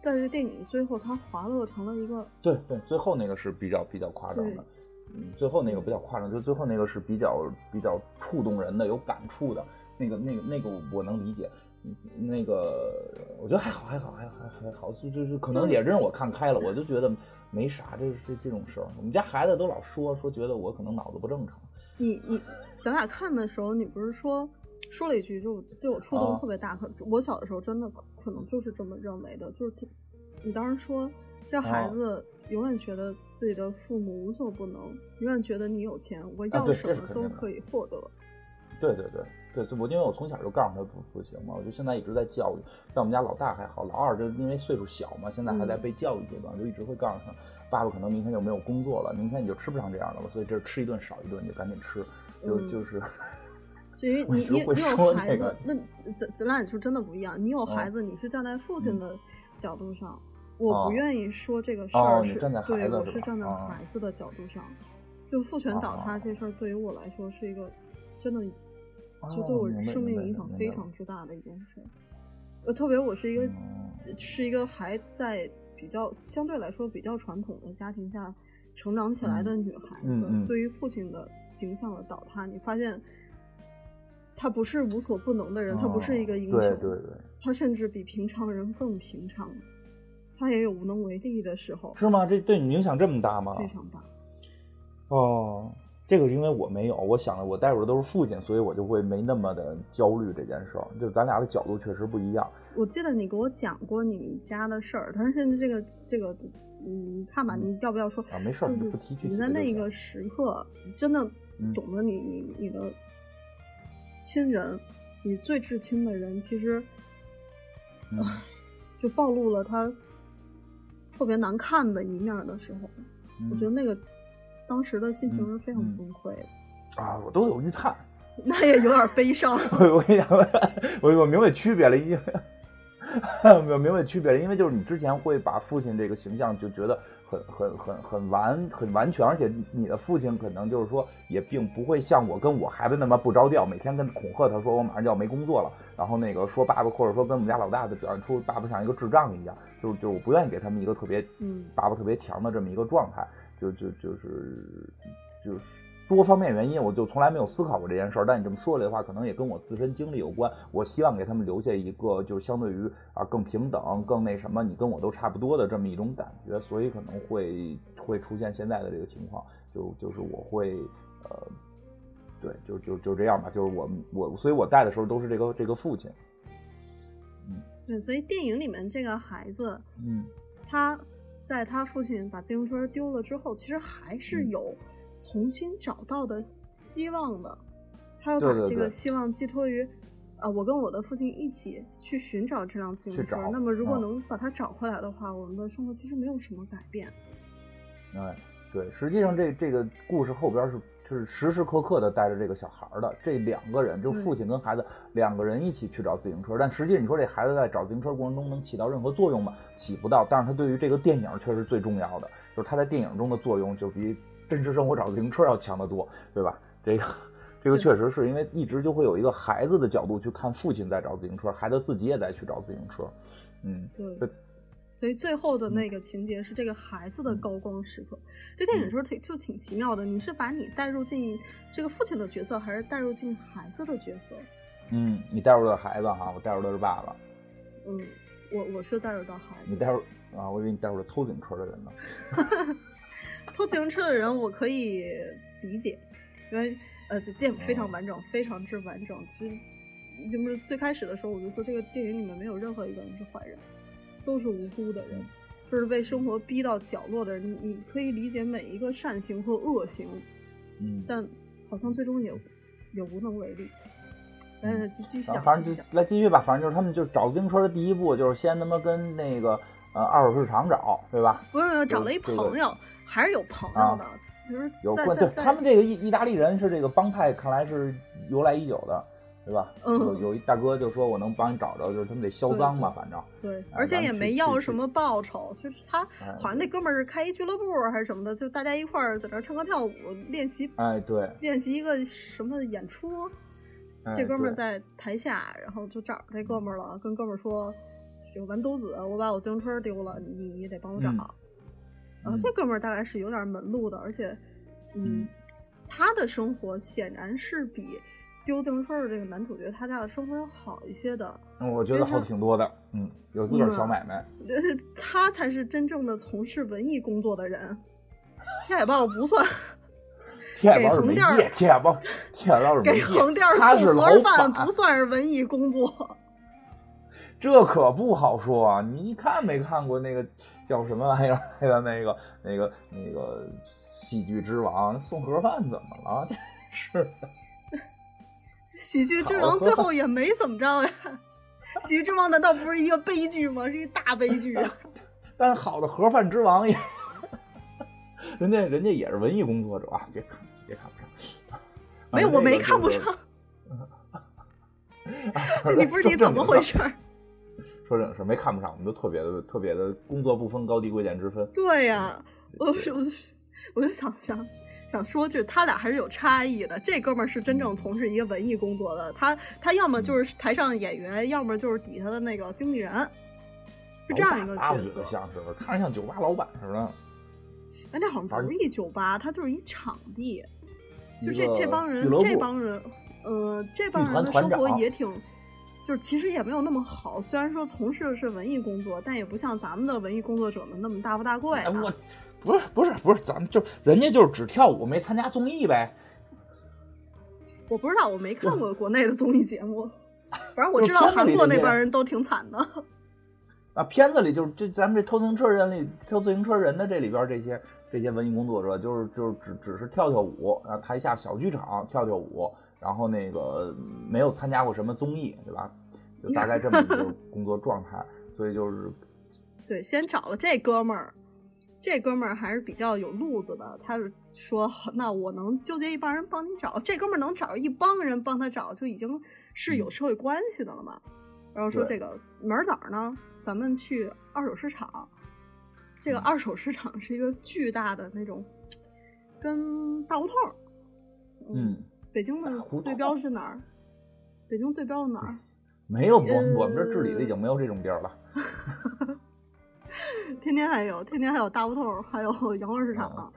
在这电影最后，他滑落成了一个对对，最后那个是比较比较夸张的。嗯，最后那个比较夸张，就最后那个是比较比较触动人的，有感触的，那个那个那个我能理解。那个我觉得还好，还好，还还还好，就就是可能也是我看开了，我就觉得没啥，这这这种事儿。我们家孩子都老说说，觉得我可能脑子不正常。你你咱俩看的时候，你不是说说了一句，就对我触动特别大。可我小的时候真的可能就是这么认为的，就是你当时说这孩子。永远觉得自己的父母无所不能，永远觉得你有钱，我要什么都可以获得。对对对对，我因为我从小就告诉他不不行嘛，我就现在一直在教育。但我们家老大还好，老二就因为岁数小嘛，现在还在被教育阶段，就一直会告诉他，爸爸可能明天就没有工作了，明天你就吃不上这样的了，所以这吃一顿少一顿，你就赶紧吃，就就是。所以你你你有孩子，那咱咱俩就真的不一样。你有孩子，你是站在父亲的角度上。我不愿意说这个事儿是对，我是站在孩子的角度上，就父权倒塌这事儿对于我来说是一个真的，就对我生命影响非常之大的一件事。呃，特别我是一个是一个还在比较相对来说比较传统的家庭下成长起来的女孩子，对于父亲的形象的倒塌，你发现他不是无所不能的人，他不是一个英雄，对对对，他甚至比平常人更平常。他也有无能为力的时候，是吗？这对你影响这么大吗？非常大。哦，这个是因为我没有，我想的我带入的都是父亲，所以我就会没那么的焦虑这件事儿。就咱俩的角度确实不一样。我记得你给我讲过你们家的事儿，但是现在这个这个，嗯，看吧，你要不要说啊？没事儿，不提具体。你在那个时刻真的懂得你你你的亲人，你最至亲的人，其实 就暴露了他。特别难看的一面的时候，我觉得那个当时的心情是非常崩溃的啊！我都有预判，那也有点悲伤。我我跟你讲，我我明白区别了，因为 我明白区别了，因为就是你之前会把父亲这个形象就觉得。很很很很完很完全，而且你的父亲可能就是说，也并不会像我跟我孩子那么不着调，每天跟恐吓他说我马上就要没工作了，然后那个说爸爸或者说跟我们家老大的表现出爸爸像一个智障一样，就是就我不愿意给他们一个特别嗯爸爸特别强的这么一个状态，就就就是就是。多方面原因，我就从来没有思考过这件事儿。但你这么说来的话，可能也跟我自身经历有关。我希望给他们留下一个，就是相对于啊更平等、更那什么，你跟我都差不多的这么一种感觉。所以可能会会出现现在的这个情况，就就是我会呃，对，就就就这样吧。就是我我，所以我带的时候都是这个这个父亲。嗯，对，所以电影里面这个孩子，嗯，他在他父亲把自行车丢了之后，其实还是有。重新找到的希望的，他要把这个希望寄托于，啊，我跟我的父亲一起去寻找这辆自行车。那么如果嗯能把它找回来的话，我们的生活其实没有什么改变。哎，对，实际上这这个故事后边是是时时刻刻的带着这个小孩儿的，这两个人，就父亲跟孩子两个人一起去找自行车，但实际你说这孩子在找自行车过程中能起到任何作用吗？起不到，但是他对于这个电影却是最重要的，就是他在电影中的作用就比真实生活找自行车要强得多，对吧？这个。这个确实是因为一直就会有一个孩子的角度去看父亲在找自行车，孩子自己也在去找自行车，嗯，对对，所以最后的那个情节是这个孩子的高光时刻。这电影说挺就挺奇妙的，你是把你带入进这个父亲的角色，还是带入进孩子的角色？嗯，你带入的孩子哈，我带入的是爸爸，嗯，我我是带入到孩子。你带入啊，我以为你带入了偷自行车的人呢。偷自行车的人我可以理解，因为呃这电影非哦常完整，非常之完整。其实就是最开始的时候我就说，这个电影里面没有任何一个人是坏人，都是无辜的人，就是被生活逼到角落的人。你你可以理解每一个善行和恶行，嗯，但好像最终也也无能为力。但是继续想，反反正就来继续吧，反正就是他们就找自行车的第一步就是先他妈跟那个呃二手市场找，对吧？不是不是找了一这个朋友，还是有朋友的，就是有关他们这个意意大利人是这个帮派，看来是由来已久的，对吧？嗯有有一大哥就说我能帮你找着，就是他们得销赃嘛，反正对，哎而且也没要什么报酬，就是他哎好像那哥们儿是开一俱乐部还是什么的，就大家一块儿在那儿唱歌跳舞，练习哎对，练习一个什么演出。哎这哥们儿在台下，然后就找着这哥们儿了，跟哥们儿说：“有完犊子，我把我自行车丢了，你你得帮我找。嗯然后这哥们儿大概是有点门路的，而且，嗯嗯，他的生活显然是比丢自行车的这个男主角他家的生活要好一些的。嗯我觉得好挺多的，嗯，有自个儿小买卖，呃，他才是真正的从事文艺工作的人，天海豹不算，天海豹是媒介，天海豹天海豹是媒给介横店，他是老送盒饭板不，算是文艺工作。这可不好说啊！你看没看过那个叫什么玩意儿来的那个那个那个喜剧之王送盒饭怎么了？真是的，喜剧之王最后也没怎么着呀。喜剧之王难道不是一个悲剧吗？是一大悲剧啊！但好的盒饭之王也，人家人家也是文艺工作者啊！别看别看不上，没有，啊我没看不。上。你不是你怎么回？事儿？说正经事，没看不上，我们都特别的特别的工作不分高低贵贱之分。对呀、我就我就想想想说，就是他俩还是有差异的。这哥们儿是真正从事一个文艺工作的，他他要么就是台上演员，要么就是底下的那个经纪人，是这样一个角色。得像是，看着像酒吧老板似的。哎，那好像不是一酒吧，它就是一场地。就这这帮人这帮人，呃，这帮人的生活也挺，就是其实也没有那么好。虽然说从事的是文艺工作，但也不像咱们的文艺工作者们那么大富大贵、哎，啊。我不是不是不是，咱们就人家就是只跳舞，没参加综艺呗。我不知道，我没看过国内的综艺节目，反正我知道韩国那帮人都挺惨的。啊，片子里就是这咱们这偷自行车人里偷自行车人的这里边这些这些文艺工作者，就是就是只只是跳跳舞，然后台下小剧场跳跳舞，然后那个没有参加过什么综艺，对吧？就大概这么一个 工作状态，所以就是对，先找了这哥们儿，这哥们儿还是比较有路子的。他是说，那我能纠结一帮人帮你找，这哥们儿能找一帮人帮他找，就已经是有社会关系的了嘛。然后说这个门儿哪儿呢？咱们去二手市场。这个嗯二手市场是一个巨大的那种，跟大胡同儿。嗯，北京的对标是哪儿？北京对标是哪儿？没有我我们这呃治理的已经没有这种地儿了。天天还有，天天还有大胡同儿，还有 羊肉市场。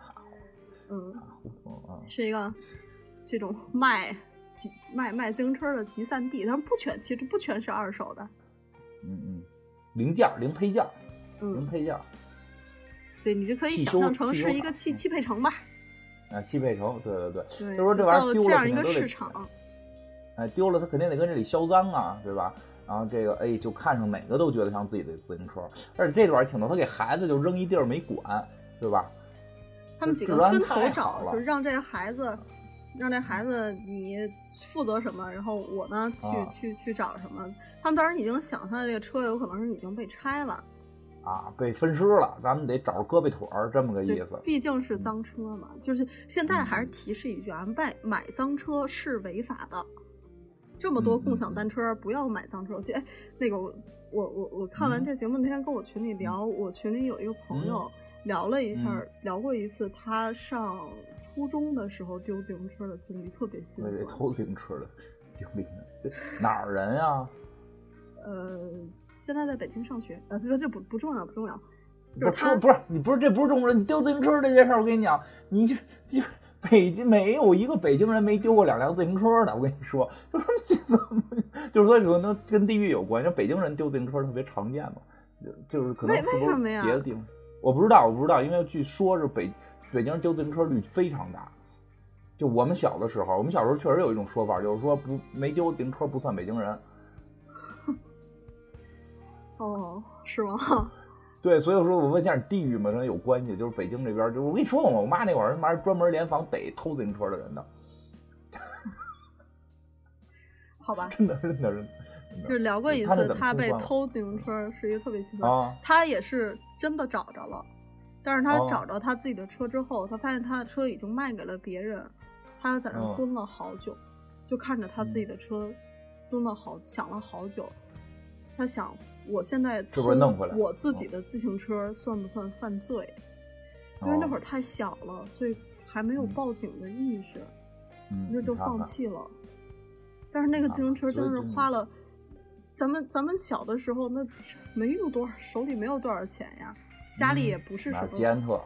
嗯嗯，胡同啊，是一个这种卖集卖卖自行车的集散地，但是不全，其实不全是二手的。嗯嗯，零件儿零配件儿零嗯，配件儿，对你就可以想象成是一个汽汽配城吧。啊，汽配城，对对对，对，就说这玩意儿丢了这样一个肯定都得市场。哎，丢了他肯定得跟这里销赃啊，对吧？然后这个哎，就看上哪个都觉得像自己的自行车，而且这段儿挺逗，他给孩子就扔一地儿没管，对吧？他们几个分头找，了就是让这孩子让这孩子你负责什么，然后我呢去、啊去去找什么。他们当时已经想象这个车有可能是已经被拆了，啊，被分尸了，咱们得找着胳膊腿儿，这么个意思。毕竟是脏车嘛。就是现在还是嗯提示一句啊，买买脏车是违法的。这么多共享单车，不要买脏车。就哎，那个我我我我看完嗯这节目那天跟我群里聊，我群里有一个朋友聊了一下，嗯聊过一次他上初中的时候丢自行车的经历，特别心对，酸。偷自行车的经历 哪儿人呀？呃，现在在北京上学，呃，这这不不重要，不重要。不就是车不是你不是这不是中国人，你丢自行车这件事儿，我跟你讲，你就就北京没有一个北京人没丢过两辆自行车的，我跟你说，就说怎么，就是说可能跟地域有关，就北京人丢自行车特别常见嘛，就就是可能是不是别的地方，我不知道，我不知道，因为据说是北北京人丢自行车率非常大。就我们小的时候，我们小时候确实有一种说法，就是说不没丢自行车不算北京人。哦，是吗？对，所以说我问一下地域嘛，可能有关系。就是北京这边，就是我跟你说过嘛，我妈那会儿他妈专门联防逮偷自行车的人的，好吧，真的真的真的。就是聊过一次，他被偷自行车是一个特别奇葩。啊他也是真的找着了，但是他哦找着他自己的车之后，他发现他的车已经卖给了别人，他在那蹲了好久，就看着他自己的车蹲了好，想了好久。他想，我现在是弄回来偷我自己的自行车算不算犯罪？因为那会儿太小了，所以还没有报警的意识。嗯，那就放弃了。但是那个自行车真是花了，咱们咱们小的时候那 没有多少，手里没有多少钱呀，家里也不是什么，捷安特，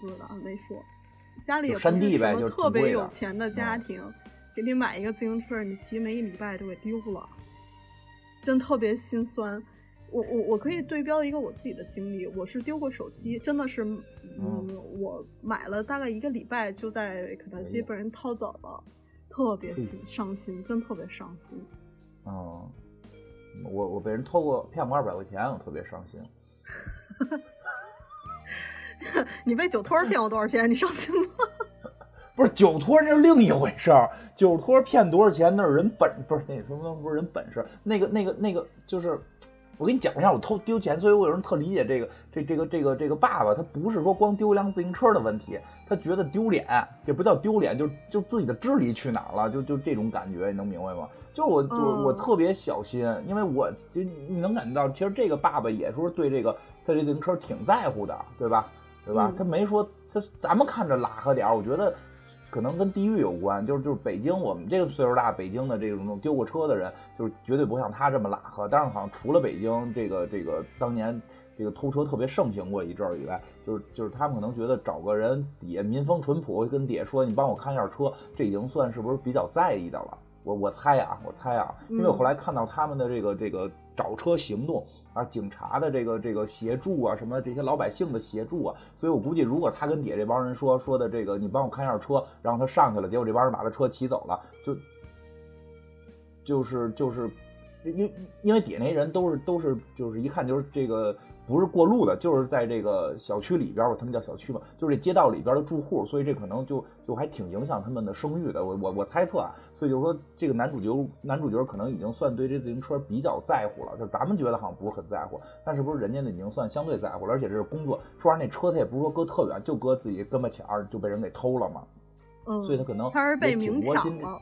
不知道没说，家里也不是什么特别有钱的家嗯庭，给你买一个自行车，你骑没一礼拜就给丢了，真特别心酸。我我我可以对标一个我自己的经历，我是丢过手机，真的是，嗯，我买了大概一个礼拜就在肯德基被人掏走了，特别心伤心，真特别伤心。嗯，我我被人偷过骗过二百块钱，我特别伤心。你被酒托骗过多少钱？你伤心吗？不是酒托那是另一回事儿，酒托骗多少钱那是人本不是那什么不是人本事，那个那个那个就是，我给你讲一下我偷丢钱，所以我有人特理解这个这这个这个这个爸爸，他不是说光丢一辆自行车的问题，他觉得丢脸，也不叫丢脸，就就自己的智力去哪儿了，就就这种感觉，你能明白吗？就我我我特别小心，因为我就你能感觉到，其实这个爸爸也说对这个他这自行车挺在乎的，对吧？对吧？他没说他咱们看着拉和点儿，我觉得可能跟地域有关，就是就是北京我们这个岁数大，北京的这种丢过车的人，就是绝对不像他这么拉。但是好像除了北京这个这个当年这个偷车特别盛行过一阵儿以外，就是就是他们可能觉得找个人底下民风淳朴，跟底下说你帮我看一下车，这已经算是不是比较在意的了。我我猜啊，我猜啊，因为我后来看到他们的这个这个找车行动啊，警察的这个这个协助啊，什么这些老百姓的协助啊，所以我估计如果他跟底下这帮人说说的这个，你帮我看一下车，然后他上去了，结果这帮人把他车骑走了，就就是就是，因因为底下那人都是都是就是一看就是这个不是过路的，就是在这个小区里边儿，他们叫小区嘛，就是这街道里边的住户，所以这可能就就还挺影响他们的声誉的。我我我猜测啊，所以就是说这个男主角男主角可能已经算对这自行车比较在乎了，就是咱们觉得好像不是很在乎，但是不是人家呢已经算相对在乎了，而且这是工作，说实话那车他也不是说搁特远，就搁自己跟巴前儿就被人给偷了嘛，嗯，所以他可能他是被明抢了。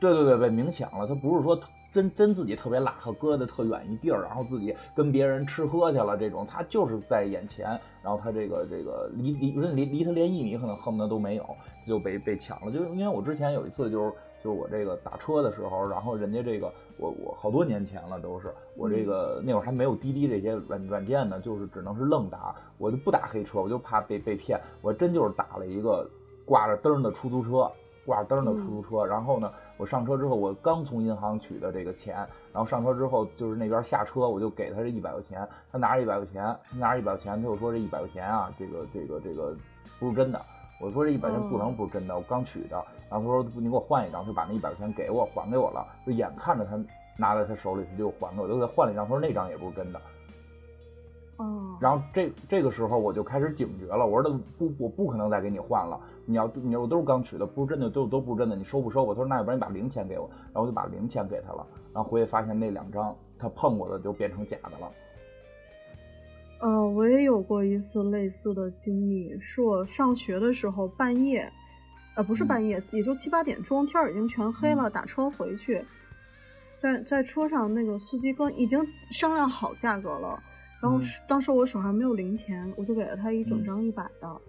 对对对，被明抢了。他不是说真真自己特别拉和搁的特远一地儿，然后自己跟别人吃喝去了这种，他就是在眼前，然后他这个这个离离离离他连一米可能恨不得都没有，就被被抢了。就是因为我之前有一次就是就是我这个打车的时候，然后人家这个我我好多年前了都是我这个那会儿还没有滴滴这些软软件呢，就是只能是愣打，我就不打黑车，我就怕被被骗，我真就是打了一个挂着灯的出租车。挂着灯的出租车，然后呢，我上车之后，我刚从银行取的这个钱，然后上车之后，就是那边下车，我就给他这一百块钱，他拿着一百块钱，他拿着一百块钱，他就说这一百块钱啊，这个这个这个不是真的，我说这一百块钱不能不是真的，我刚取的，然后他说你给我换一张，就把那一百块钱给我还给我了，就眼看着他拿在他手里，他就还给我，就给他换了一张，他说那张也不是真的。哦，然后这这个时候我就开始警觉了，我说的不，我不可能再给你换了。你要你要都是刚取的，不是真的，都都不是真的，你收不收吧？他说那要不然你把零钱给我，然后我就把零钱给他了。然后回去发现那两张他碰过的就变成假的了。呃，我也有过一次类似的经历，是我上学的时候半夜，呃，不是嗯半夜，也就七八点钟，天儿已经全黑了，打车回去，在在车上那个司机跟已经商量好价格了，然后嗯当时我手上没有零钱，我就给了他一整嗯。张一百的，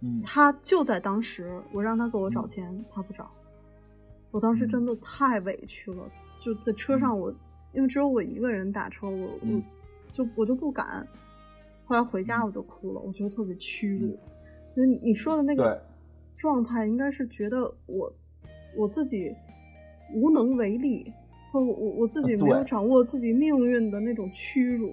嗯。他就在当时，我让他给我找嗯。钱，他不找，我当时嗯。真的太委屈了，就在车上我，因为只有我一个人打车，我我嗯。就我就不敢，后来回家嗯。我就哭了，我觉得特别屈辱，因为你你说的那个状态应该是觉得我我自己无能为力，或我我我自己呃没有掌握自己命运的那种屈辱，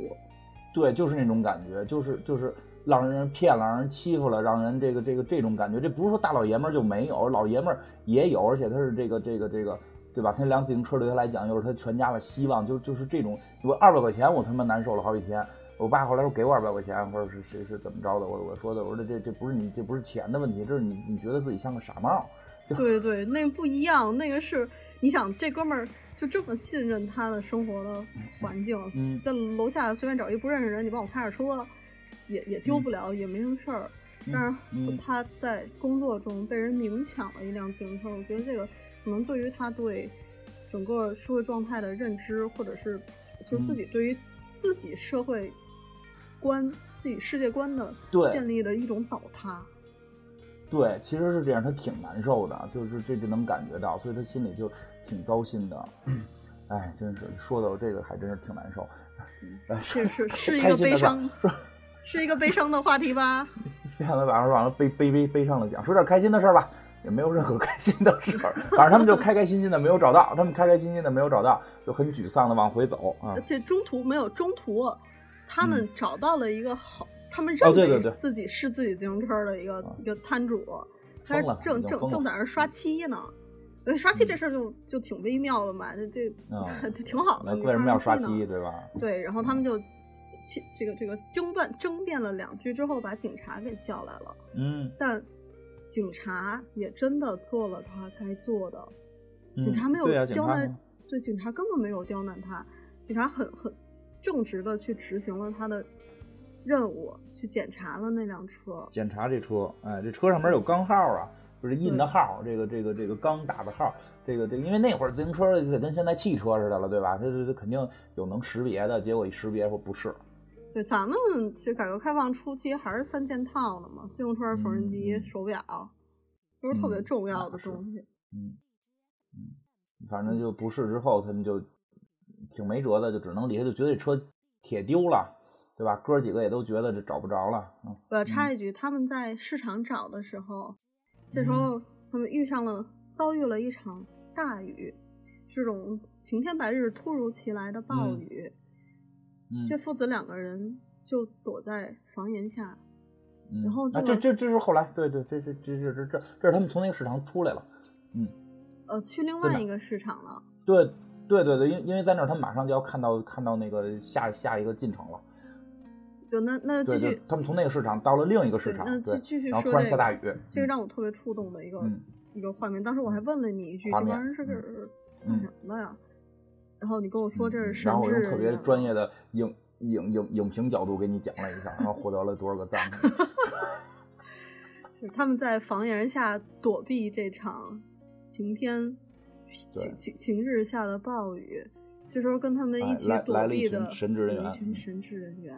对，就是那种感觉，就是就是让人骗了，让人欺负了，让人这个这个这种感觉。这不是说大老爷们儿就没有，老爷们儿也有，而且他是这个这个这个，对吧？他那辆自行车对他来讲又是他全家的希望，就就是这种，我二百块钱我他妈难受了好几天。我爸后来说给我二百块钱，或者是谁是怎么着的，我我说的，我说这这不是你这不是钱的问题，这是你你觉得自己像个傻帽。对对，那不一样，那个是你想这哥们儿就这么信任他的生活的环境，嗯在楼下随便找一不认识人，你帮我开着车，也也丢嗯不了，也没什么事儿。但是嗯他在工作中被人明抢了一辆自行车，我觉得这个可能对于他对整个社会状态的认知，或者是就自嗯己对于自己社会观、自己世界观的建立的一种倒塌。对，其实是这样，他挺难受的，就是这就能感觉到，所以他心里就挺糟心的。哎，真是说到这个还真是挺难受。是是是 一个悲伤，是一个悲伤的话题吧？现在晚上晚上悲悲悲悲伤的讲，说点开心的事儿吧，也没有任何 开心的事儿，反正他们就开开心心的没有找到，他们开开心心的没有找到，就很沮丧的往回走啊。这中途没有中途，他们嗯找到了一个好，他们哦认为自己是自己自行车的一个、啊一个摊主，他正正正在那儿刷漆呢。呃，刷漆嗯这事儿就就挺微妙的嘛，这这、嗯 这挺好的。那为什么要刷呢漆，？对吧？对，然后他们就气这个这个争辩争辩了两句之后，把警察给叫来了。嗯，但警察也真的做了他该做的，警嗯察没有刁难，对警察根本没有刁难他，警察很很正直的去执行了他的任务，去检查了那辆车。检查这车，哎，这车上面有钢号啊，就是印的号，这个这个这个钢打的号，这个这个，因为那会儿自行车就跟现在汽车似的了，对吧？这这这肯定有能识别的，结果一识别说不是，对，咱们其实改革开放初期还是三件套呢嘛，自行车、缝纫机、手表，都是特别嗯重要的东西。嗯嗯，反正就不是之后，他们就挺没辙的，就只能离开，就觉得这车铁丢了，对吧？哥几个也都觉得这找不着了，嗯我要插一句，他们在市场找的时候，这时候他们遇上了遭遇了一场大雨，这种晴天白日突如其来的暴嗯雨，嗯，这父子两个人就躲在房檐下，嗯然后这这这是后来，对对，这这这这这这这是他们从那个市场出来了，嗯。呃，去另外一个市场了。对对对对，因因为在那儿，他们马上就要看到看到那个下下一个进程了。就那那继续，他们从那个市场到了另一个市场，对继继续，然后突然下大雨，嗯这个让我特别触动的一个、嗯一个画面。当时我还问了你一句，这帮人是嗯干什么的呀？然后你跟我说这是然后我用特别专业的影影影影评角度给你讲了一下，然后获得了多少个赞。是他们在房檐下躲避这场晴天晴晴晴日下的暴雨。这时候跟他们哎一起来来了一躲避的群神职人员嗯一群神职人员。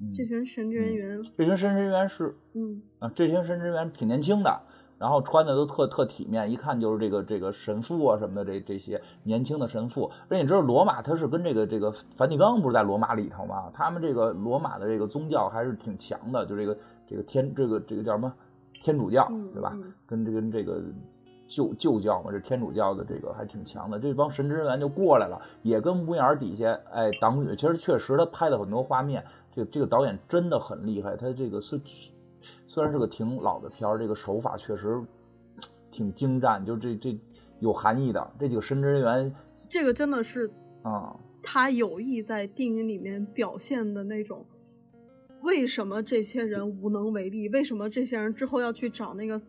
嗯这群神职人员，这群神职人员是嗯，啊，这群神职人员挺年轻的，然后穿的都特特体面，一看就是这个这个神父啊什么的，这这些年轻的神父。而且你知道罗马它是跟这个这个梵蒂冈不是在罗马里头吗？他们这个罗马的这个宗教还是挺强的，就这个这个天这个这个叫什么天主教嗯对吧嗯？跟这跟这个旧旧教嘛，这天主教的这个还挺强的。这帮神职人员就过来了，也跟屋檐底下哎挡雨。其实确实他拍的很多画面，这个这个导演真的很厉害，他这个虽虽然是个挺老的片儿，这个手法确实挺精湛，就这这有含义的。这几个神职人员这个真的是啊、他有意在电影里面表现的那种，为什么这些人无能为力？为什么这些人之后要去找那个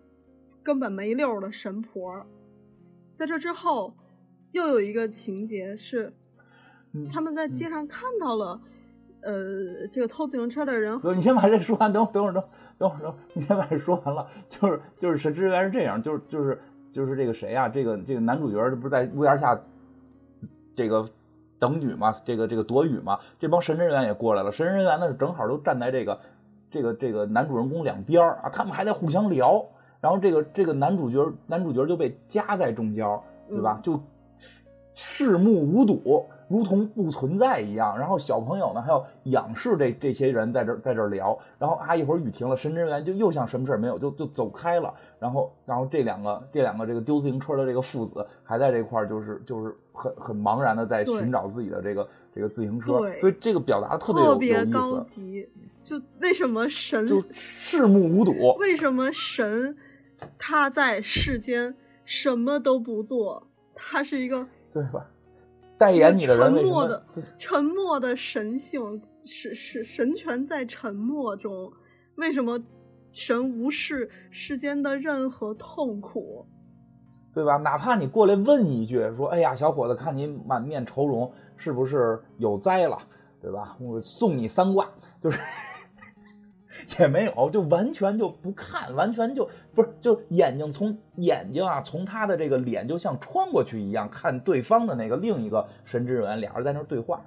根本没溜的神婆？在这之后，又有一个情节是，他们在街上看到了，呃，这个偷自行车的人。你先把这说完，等会儿，等会儿，等，等会儿，等，你先把这说完了。就是就是神职人员是这样，就是就是就是这个谁啊？这个这个男主角，这不是在屋檐下，这个。等雨嘛，这个这个躲雨嘛，这帮神职人员也过来了。神职人员呢是正好都站在这个这个这个男主人公两边啊，他们还在互相聊。然后这个这个男主角男主角就被夹在中间，对吧？就视目无睹，如同不存在一样。然后小朋友呢还要仰视这这些人在这在这聊。然后啊一会儿雨停了，神职人员就又像什么事没有，就就走开了。然后然后这两个这两个这个丢自行车的这个父子还在这块儿就是就是。很很茫然的在寻找自己的这个这个自行车，所以这个表达特别有有意思。就为什么神就视目无睹？为什么神他在世间什么都不做？他是一个对吧？代言你的人沉默的沉默的神性，是是神权在沉默中。为什么神无视世间的任何痛苦？对吧？哪怕你过来问一句，说：“哎呀，小伙子，看你满面愁容，是不是有灾了？”对吧？我送你三卦，就是 也没有，就完全就不看，完全就不是，就眼睛从眼睛啊，从他的这个脸就像穿过去一样，看对方的那个另一个神职人员，俩人在那对话。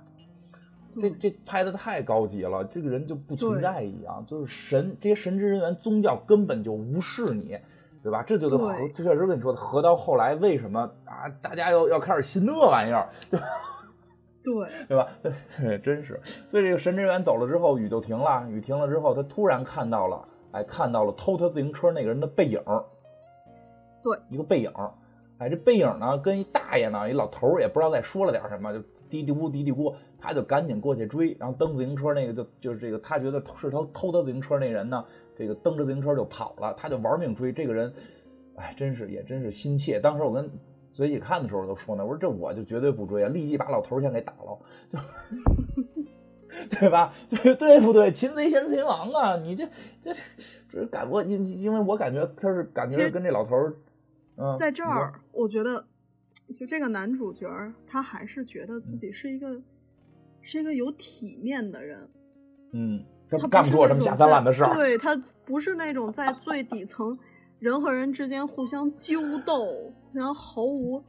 这这拍的太高级了，这个人就不存在一样，就是神，这些神职人员宗教根本就无视你。对吧？这就得合，确实跟你说的，合到后来为什么啊？大家要要开始信那玩意儿，对吧？对，对吧？对，真是。所以这个神职员走了之后，雨就停了。雨停了之后，他突然看到了，哎，看到了偷他自行车那个人的背影。对，一个背影。哎，这背影呢，跟一大爷呢，一老头也不知道在说了点什么，就嘀嘀咕嘀嘀咕，他就赶紧过去追。然后蹬自行车那个就就是这个，他觉得是他偷他自行车那人呢。这个蹬着自行车就跑了，他就玩命追这个人，哎，真是也真是心切。当时我跟随喜看的时候都说呢，我说这我就绝对不追啊，立即把老头先给打了，就 对吧？对对不对？擒贼先擒王啊！你这这这感我因因为我感觉他是感觉跟这老头嗯，在这儿，我觉得就这个男主角他还是觉得自己是一个是一个有体面的人，嗯。他干不出这么下三滥的事儿。对他不是那种在最底层，人和人之间互相揪斗，然后毫无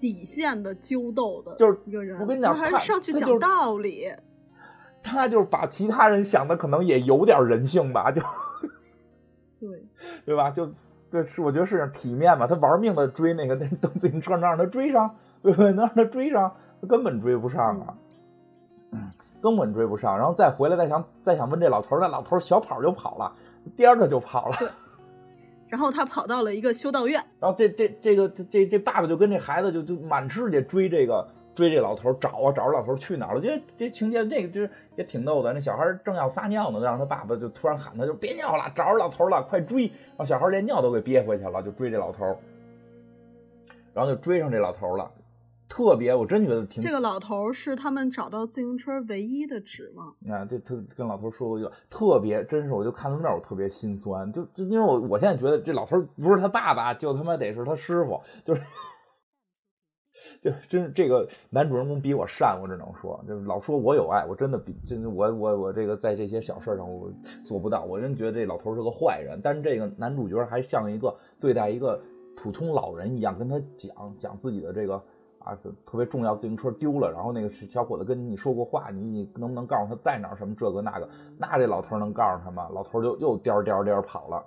底线的揪斗的，就是一个人。我跟你讲，他还是上去讲道理。他就是把其他人想的可能也有点人性吧，就对 对吧？就对，是我觉得是体面嘛。他玩命的追那个那蹬自行车，能让他追上，对不对？能让他追上，他根本追不上啊。根本追不上，然后再回来再想再想问这老头那老头小跑就跑了，颠着就跑了。然后他跑到了一个修道院，然后这这这个这这爸爸就跟这孩子就就满世界追这个追这老头找啊找着老头去哪儿了？这这情节这个就是也挺逗的。那小孩正要撒尿呢，让他爸爸就突然喊他，就别尿了，找着老头了，快追！然后小孩连尿都给憋回去了，就追这老头，然后就追上这老头了。特别，我真觉得挺。这个老头是他们找到自行车唯一的指望。啊，这特跟老头说过一句特别，真是，我就看到那儿我特别心酸，就就因为我我现在觉得这老头不是他爸爸，就他妈得是他师傅，就是，就真这个男主人公比我善，我只能说，就是老说我有爱，我真的比真的我我我这个在这些小事上我做不到，我真觉得这老头是个坏人，但是这个男主角还像一个对待一个普通老人一样，跟他讲讲自己的这个。啊，是特别重要，自行车丢了，然后那个小伙子跟你说过话，你你能不能告诉他在哪儿？什么这个那个？那这老头能告诉他吗？老头就又颠颠颠跑了。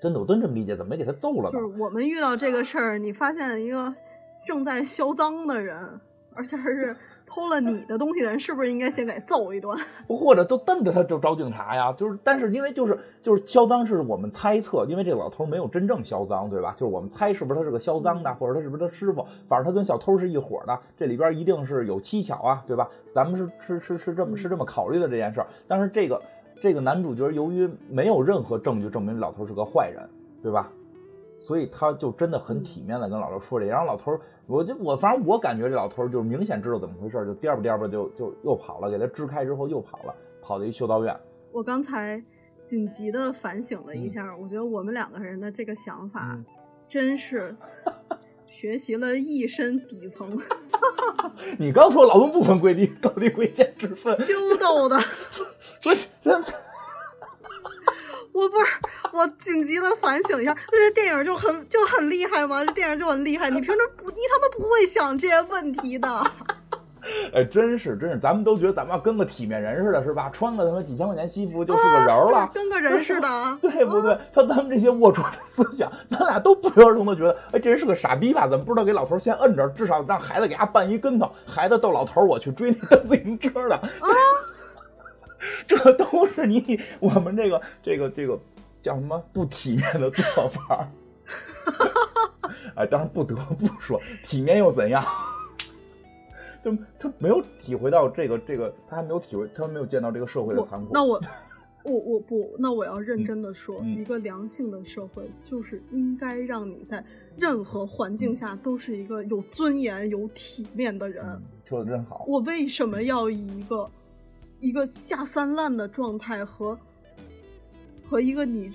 真的，我真这么理解，怎么没给他揍了呢？就是我们遇到这个事儿，你发现一个正在销赃的人，而且还是。偷了你的东西的人是不是应该先给揍一顿？或者就瞪着他就找警察呀？就是，但是因为就是就是销赃是我们猜测，因为这老头没有真正销赃，对吧？就是我们猜是不是他是个销赃的，或者他是不是他师傅？反正他跟小偷是一伙的，这里边一定是有蹊跷啊，对吧？咱们是是是是这么是这么考虑的这件事儿。但是这个这个男主角由于没有任何证据证明老头是个坏人，对吧？所以他就真的很体面的跟老头说这，然后老头，我就我反正我感觉这老头就是明显知道怎么回事，就颠吧颠吧就就又跑了，给他支开之后又跑了，跑到一修道院。我刚才紧急的反省了一下，我觉得我们两个人的这个想法嗯 真是学习了一身底层 你刚说劳动不分贵低，高低贵贱之分，揪逗的。所以真我不是，我紧急的反省一下，这电影就很就很厉害吗？这电影就很厉害，你平时不，你他妈不会想这些问题的。哎，真是真是，咱们都觉得咱们要跟个体面人似的，是吧？穿个他妈几千块钱西服就是个人儿了，啊跟个人似的。啊对不对？像咱们这些龌龊的思想，咱俩都不约而同的觉得，哎，这人是个傻逼吧？怎么不知道给老头先摁着，至少让孩子给他绊一跟头，孩子逗老头我去追那蹬自行车的，啊 这都是你我们这个这个这个叫什么不体面的做法儿。哎，当然不得不说，体面又怎样？就他没有体会到这个这个，他还没有体会，他还没有见到这个社会的残酷。那我，我我不，那我要认真的说，一个良性的社会就是应该让你在任何环境下都是一个有尊严、有体面的人。嗯，说的真好。我为什么要以一个一个下三滥的状态和和一个你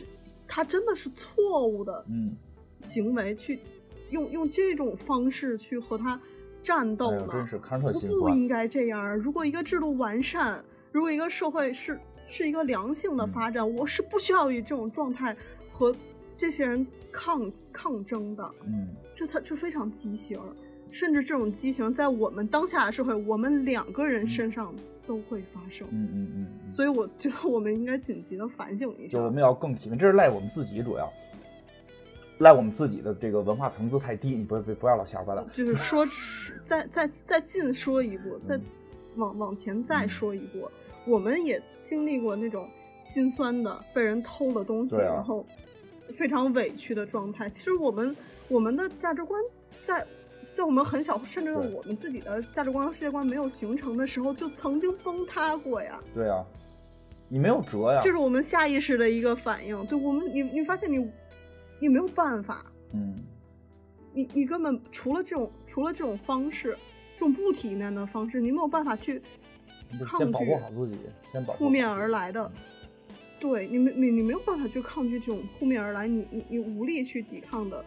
他真的是错误的嗯，行为去用用这种方式去和他战斗真是看着特不心酸。不应该这样。如果一个制度完善，如果一个社会是是一个良性的嗯发展，我是不需要以这种状态和这些人抗抗争的。嗯，这他这非常畸形，甚至这种畸形在我们当下的社会，我们两个人身上都会发生。嗯嗯嗯嗯，所以我觉得我们应该紧急的反省一下。就我们要更体面，这是赖我们自己，主要赖我们自己的这个文化层次太低。你不不不要老瞎掰了。就是说，再再再进说一步，再嗯往往前再说一步，我们也经历过那种心酸的被人偷了东西，啊然后非常委屈的状态。其实我们我们的价值观在在我们很小，甚至在我们自己的价值观和世界观没有形成的时候，就曾经崩塌过呀。对啊，你没有辙呀。这是我们下意识的一个反应。对我们，你你发现你你没有办法，嗯，你你根本除了这种除了这种方式，这种不体面的方式，你没有办法去抗拒先保护好自己，先保护好扑面自己而来的。对你没你你没有办法去抗拒这种扑面而来，你你你无力去抵抗的，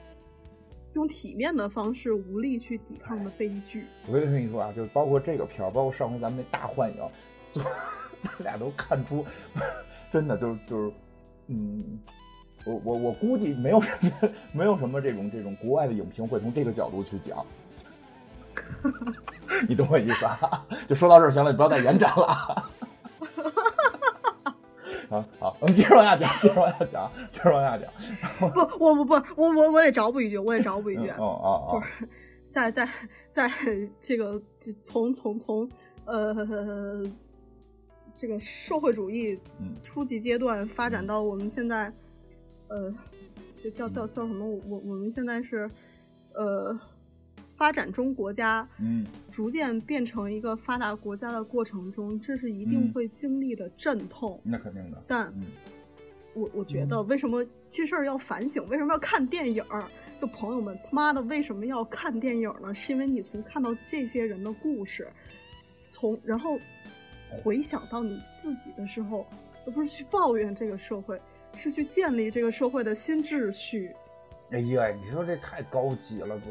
用体面的方式无力去抵抗的悲剧。我跟你说啊，就是包括这个片儿，包括上回咱们那大幻影，就咱俩都看出，真的就是就是，嗯，我我我估计没有什么没有什么这种这种国外的影评会从这个角度去讲，你懂我意思啊？就说到这儿行了，你不要再延展了啊。好好，我 们接着往下讲，接着往下讲，接着往下讲。不，我不不，我我我得找补一句，我也找补一句。嗯哦哦哦，就是在在在这个这从从从呃这个社会主义嗯初级阶段发展到我们现在呃这叫叫叫什么？我我我们现在是呃发展中国家嗯逐渐变成一个发达国家的过程中，这是一定嗯会经历的阵痛。那肯定的。但嗯我我觉得为什么这事儿要反省？为什么要看电影儿？就朋友们，他妈的为什么要看电影呢？是因为你从看到这些人的故事，从然后回想到你自己的时候，而不是去抱怨这个社会，是去建立这个社会的新秩序。哎呀，你说这太高级了，不？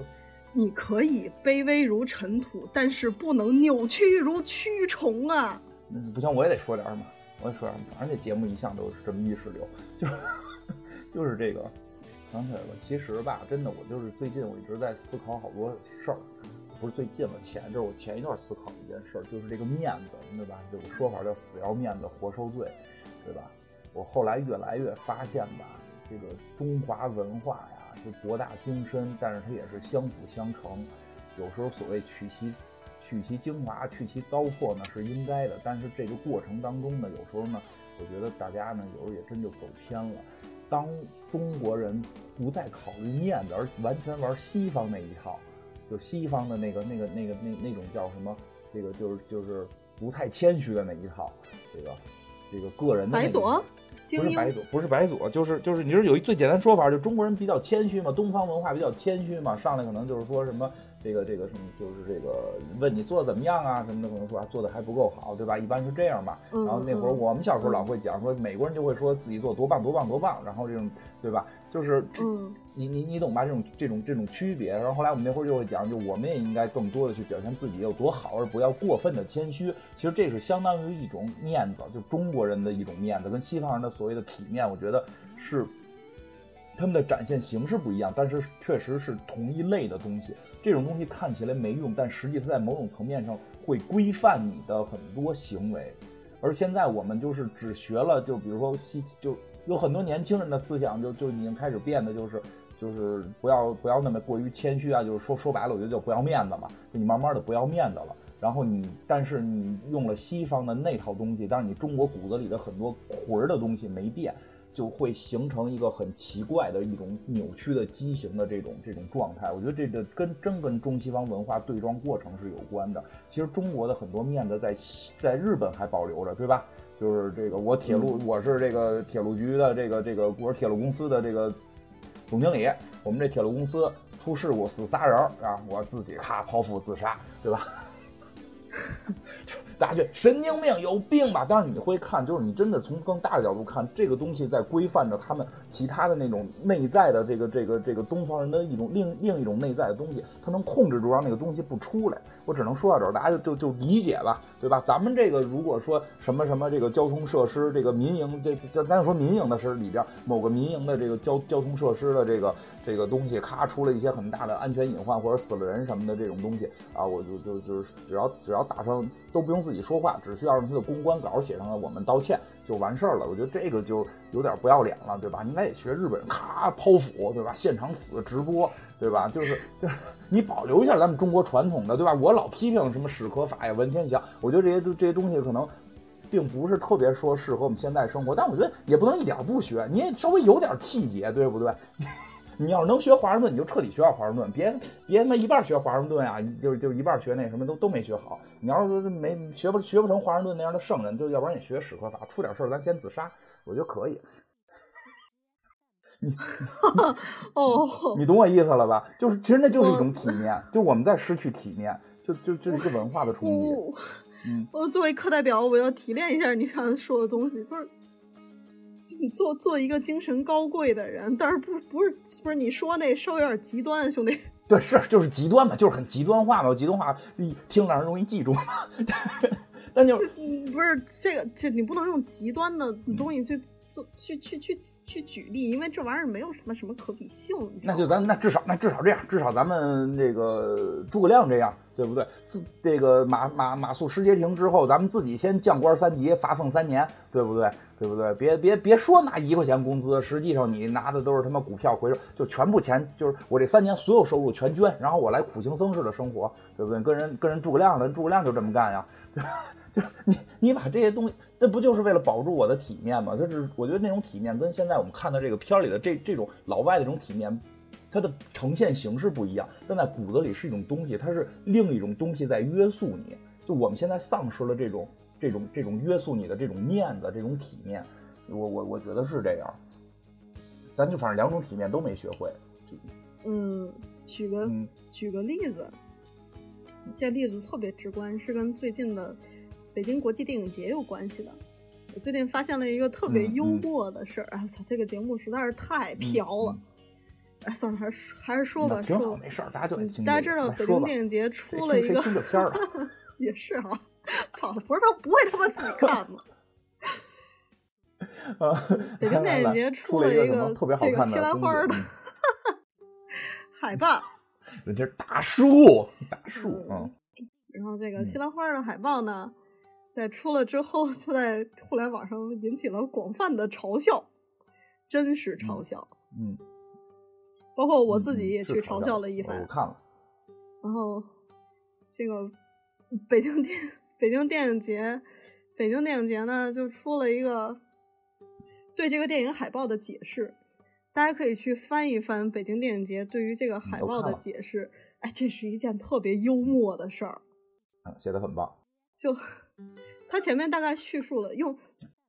你可以卑微如尘土，但是不能扭曲如蛆虫啊！嗯，不行，我也得说点儿嘛，我也说点儿。反正这节目一向都是这么意识流，就是 就是这个想起来了。其实吧，真的，我就是最近我一直在思考好多事儿，不是最近了，前就是我前一段思考一件事儿，就是这个面子，对吧？有个说法叫“死要面子活受罪”，对吧？我后来越来越发现吧，这个中华文化呀，就博大精深，但是它也是相辅相成。有时候所谓取其取其精华，去其糟粕呢是应该的，但是这个过程当中呢，有时候呢，我觉得大家呢有时候也真就走偏了。当中国人不再考虑面子，而完全玩西方那一套，就西方的那个那个那个那那种叫什么？这个就是就是不太谦虚的那一套，这个这个个人的那个白左精英不是白左，不是白左，就是就是，你说有一最简单说法，就中国人比较谦虚嘛，东方文化比较谦虚嘛，上来可能就是说什么这个这个什么，就是这个问你做的怎么样啊什么的，可能说啊做的还不够好，对吧？一般是这样嘛。嗯然后那会儿嗯我们小时候老会讲说，美国人就会说自己做多棒多棒多棒，然后这种对吧？就是嗯你你你懂吧？这种这种这种区别。然后后来我们那会儿就会讲，就我们也应该更多的去表现自己有多好，而不要过分的谦虚。其实这是相当于一种面子，就中国人的一种面子，跟西方人的所谓的体面，我觉得是他们的展现形式不一样，但是确实是同一类的东西。这种东西看起来没用，但实际它在某种层面上会规范你的很多行为。而现在我们就是只学了，就比如说西，就有很多年轻人的思想就就已经开始变得就是就是不要不要那么过于谦虚啊，就是说说白了，我觉得就不要面子嘛，就你慢慢的不要面子了。然后你，但是你用了西方的那套东西，但是你中国骨子里的很多魂儿的东西没变，就会形成一个很奇怪的一种扭曲的畸形的这种这种状态。我觉得这个跟真跟中西方文化对撞过程是有关的。其实中国的很多面子在西在日本还保留着，对吧？就是这个我铁路，我是这个铁路局的这个这个我是铁路公司的这个总经理，我们这铁路公司出事故死仨人儿啊，我自己咔剖腹自杀，对吧？大家去神经病有病吧？但是你会看，就是你真的从更大的角度看，这个东西在规范着他们其他的那种内在的这个这个这个东方人的一种另另一种内在的东西，他能控制住让那个东西不出来。我只能说到这儿，大家就就就理解吧，对吧？咱们这个如果说什么什么这个交通设施，这个民营这这咱就说民营的是里边某个民营的这个交交通设施的这个这个东西，咔出了一些很大的安全隐患或者死了人什么的这种东西啊，我就就就是只要只要打上都不用自己说话，只需要让他的公关稿写上了我们道歉就完事儿了。我觉得这个就有点不要脸了，对吧？应该也学日本人，咔剖腹，对吧？现场死直播，对吧？就是就是你保留一下咱们中国传统的，对吧？我老批评什么史可法呀、文天祥，我觉得这些这些东西可能。并不是特别说适合我们现在生活，但我觉得也不能一点不学，你也稍微有点气节，对不对？你要是能学华盛顿，你就彻底学好华盛顿，别别他妈一半学华盛顿啊，就就一半学那什么都都没学好。你要是说没学不学不成华盛顿那样的圣人，就要不然也学史可法，出点事儿咱先自杀，我觉得可以。你哦，你懂我意思了吧？就是其实那就是一种体面，就我们在失去体面，就就就是一个文化的冲击。嗯，我作为课代表，我要提炼一下你刚才说的东西，就是就你做做一个精神高贵的人，但是不不是不是你说那稍微有点极端，兄弟。对，是就是极端嘛，就是很极端化嘛，极端化一听让人容易记住嘛。但就是，不是这个，这你不能用极端的东西去做去去去去举例，因为这玩意儿没有什么什么可比性。那就咱那至少那至少这样，至少咱们这个诸葛亮这样，对不对？自这个马马马谡失街亭之后，咱们自己先降官三级，罚俸三年，对不对？对不对？别别别说拿一块钱工资，实际上你拿的都是他妈股票回收，就全部钱就是我这三年所有收入全捐，然后我来苦行僧似的生活，对不对？跟人跟人诸葛亮的诸葛亮就这么干呀，对吧？就是你你把这些东西，那不就是为了保住我的体面吗？就是我觉得那种体面跟现在我们看的这个片儿里的这这种老外的这种体面，它的呈现形式不一样，但在骨子里是一种东西，它是另一种东西在约束你。就我们现在丧失了这种这种这种约束你的这种面子、这种体面，我我我觉得是这样。咱就反正两种体面都没学会，嗯，举个、嗯举个例子，这例子特别直观，是跟最近的北京国际电影节有关系的。我最近发现了一个特别幽默的事儿，哎、我操，这个节目实在是太飘了。嗯哎，算了，还是还是说吧，挺好，没事儿，大家就。大家知道北京电影节出了一个谁听这片儿啊？也是哈、操，不是他不会他妈自己 看吗？啊，北京电影节出了一个特别好这个看的西兰花儿的 海报，嗯人家是大树，大树，嗯，然后这个嗯西兰花的海报呢，在出了之后，就在互联网上引起了广泛的嘲笑，真实嘲笑。嗯，包括我自己也去嘲笑了一我番。我看了，然后，这个北京电北京电影节，北京电影节呢就出了一个对这个电影海报的解释，大家可以去翻一翻北京电影节对于这个海报的解释。哎，这是一件特别幽默的事儿。嗯，写的很棒，就他前面大概叙述了用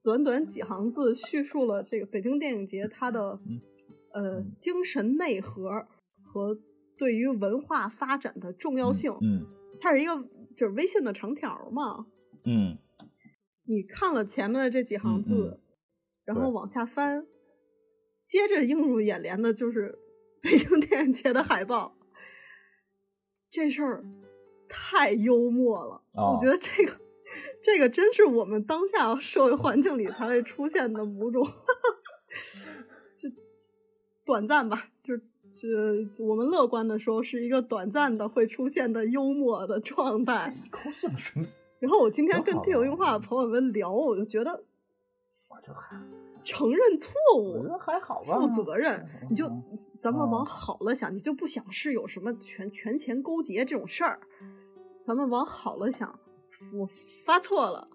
短短几行字叙述了这个北京电影节它的嗯呃嗯精神内核和对于文化发展的重要性。嗯它是一个就是微信的长条嘛，嗯你看了前面的这几行字，然后往下翻，接着映入眼帘的就是 北京电影节的海报。这事儿太幽默了，哦我觉得这个这个真是我们当下社会环境里才会出现的某种，就短暂吧，就是。是我们乐观的说，是一个短暂的会出现的幽默的状态。高兴什么？然后我今天跟地有用话的朋友们聊，我就觉得我就还承认错误我觉、得还好吧。负责任，你就嗯咱们往哦好了想，你就不想是有什么权权钱勾结这种事儿。咱们往好了想，我发错了，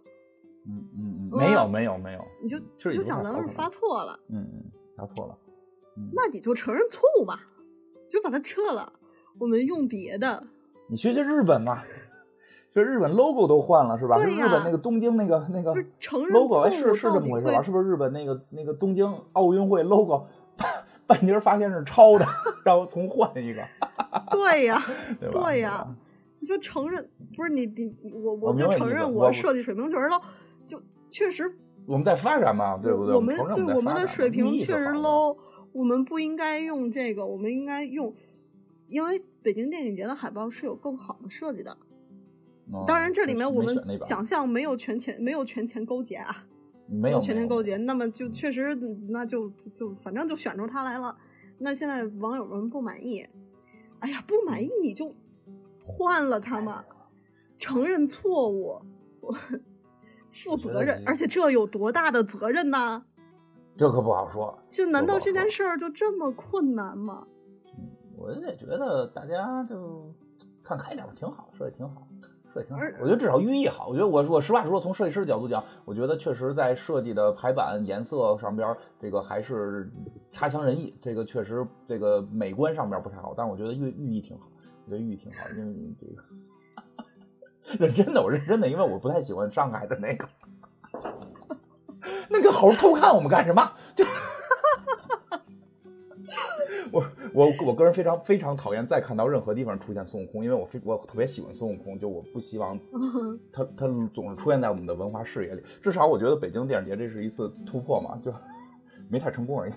嗯嗯嗯，没有没有没有，你就就想咱们是发错了，嗯嗯，发错了。嗯，那你就承认错误吧，就把它撤了。我们用别的，你学学日本嘛，就日本 logo 都换了是吧？日本那个东京那个那个 logo，哎，是是这么回事吧？是不是日本那个那个东京奥运会 logo 半截发现是抄的，然后重换一个，对呀，对吧？对呀你就承认不是你你我我我就承认我我设计水平确实 low，就确实我们在发展嘛，对不对？我们对我们的水平确实 low，我们不应该用这个，我们应该用，因为北京电影节的海报是有更好的设计的。嗯当然，这里面我们想象没有权钱没有权钱勾结啊，没有权钱勾结，那么就确实那就就反正就选出他来了。那现在网友们不满意，哎呀，不满意你就换了他嘛，承认错误，我 负责任，而且这有多大的责任呢？这可不好说。就难道这件事儿就这么困难吗？我也觉得大家就看开点吧，挺好，设计挺好，设计挺好而。我觉得至少寓意好。我觉得我我实话实说，从设计师的角度讲，我觉得确实在设计的排版颜色上边儿，这个还是差强人意。这个确实这个美观上边不太好，但是我觉得寓寓意挺好，我觉得寓意挺好，因为这个。认真的，我认真的，因为我不太喜欢上海的那个，那个猴偷看我们干什么？就我我我个人非常非常讨厌再看到任何地方出现孙悟空，因为我非我特别喜欢孙悟空，就我不希望 他他总是出现在我们的文化视野里。至少我觉得北京电影节这是一次突破嘛，就没太成功而已。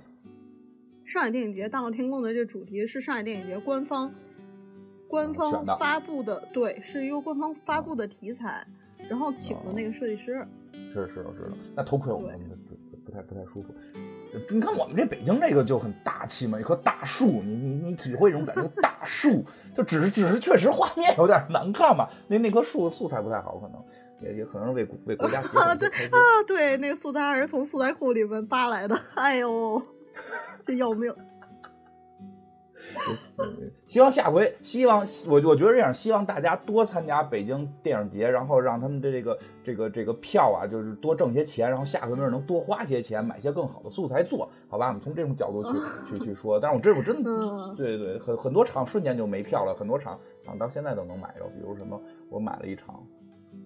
上海电影节大闹天宫的这个主题是上海电影节官方官方发布的，对，是一个官方发布的题材，然后请的那个设计师。是是，我知道。那头盔我们不不太不太舒服。你看我们这北京这个就很大气嘛，一棵大树，你你你体会这种感觉，大树就只是只是确实画面有点难看嘛，那那棵树素材不太好，可能也也可能是为为国家啊，对。啊，对，那个素材还是从素材库里面扒来的。哎呦，这要命！希望下回，希望我我觉得这样，希望大家多参加北京电影节，然后让他们的这个这个这个票啊，就是多挣些钱，然后下回没准能多花些钱，买些更好的素材做，好吧？我们从这种角度去 去 去说。但是我这我真的，嗯对对，很很多场瞬间就没票了，很多场场到现在都能买着，比如什么，我买了一场，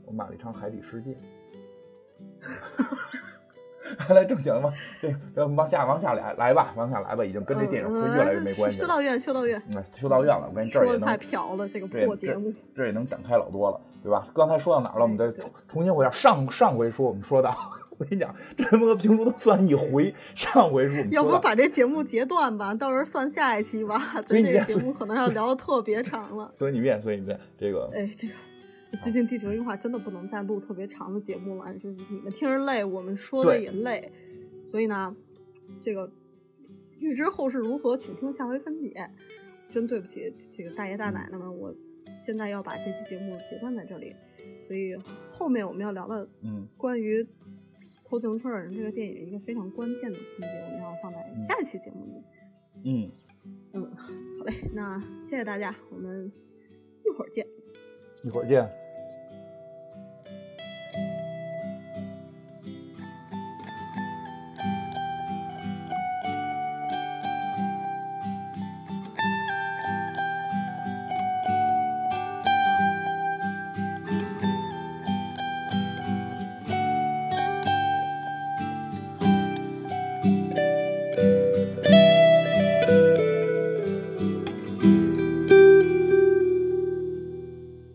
我买了一场《海底世界》。来正经的吧，对，这往下往下来来吧，往下来吧，已经跟这电影会越来越没关系了。修道院，修道院，嗯，修道院了，我跟你这儿也能说太飘了，这个对破节目。这也能展开老多了，对吧？刚才说到哪儿了？我们再重重新回到上上回说，我们说到，我跟你讲，这他妈和评书都算一回。上回书我们要不，把这节目截断吧，到时候算下一期吧。所以你这个节目可能要聊的特别长了。所以你变，所以你变，这个哎，这个最近地球硬化真的不能再录特别长的节目了，就是你们听着累，我们说的也累，所以呢，这个预知后事如何，请听下回分解。真对不起这个大爷大奶奶们，我现在要把这期节目截断在这里，所以后面我们要聊的嗯关于偷自行车的人这个电影一个非常关键的情节，我们要放在下一期节目里。嗯，嗯，好嘞，那谢谢大家，我们一会儿见。一会儿见。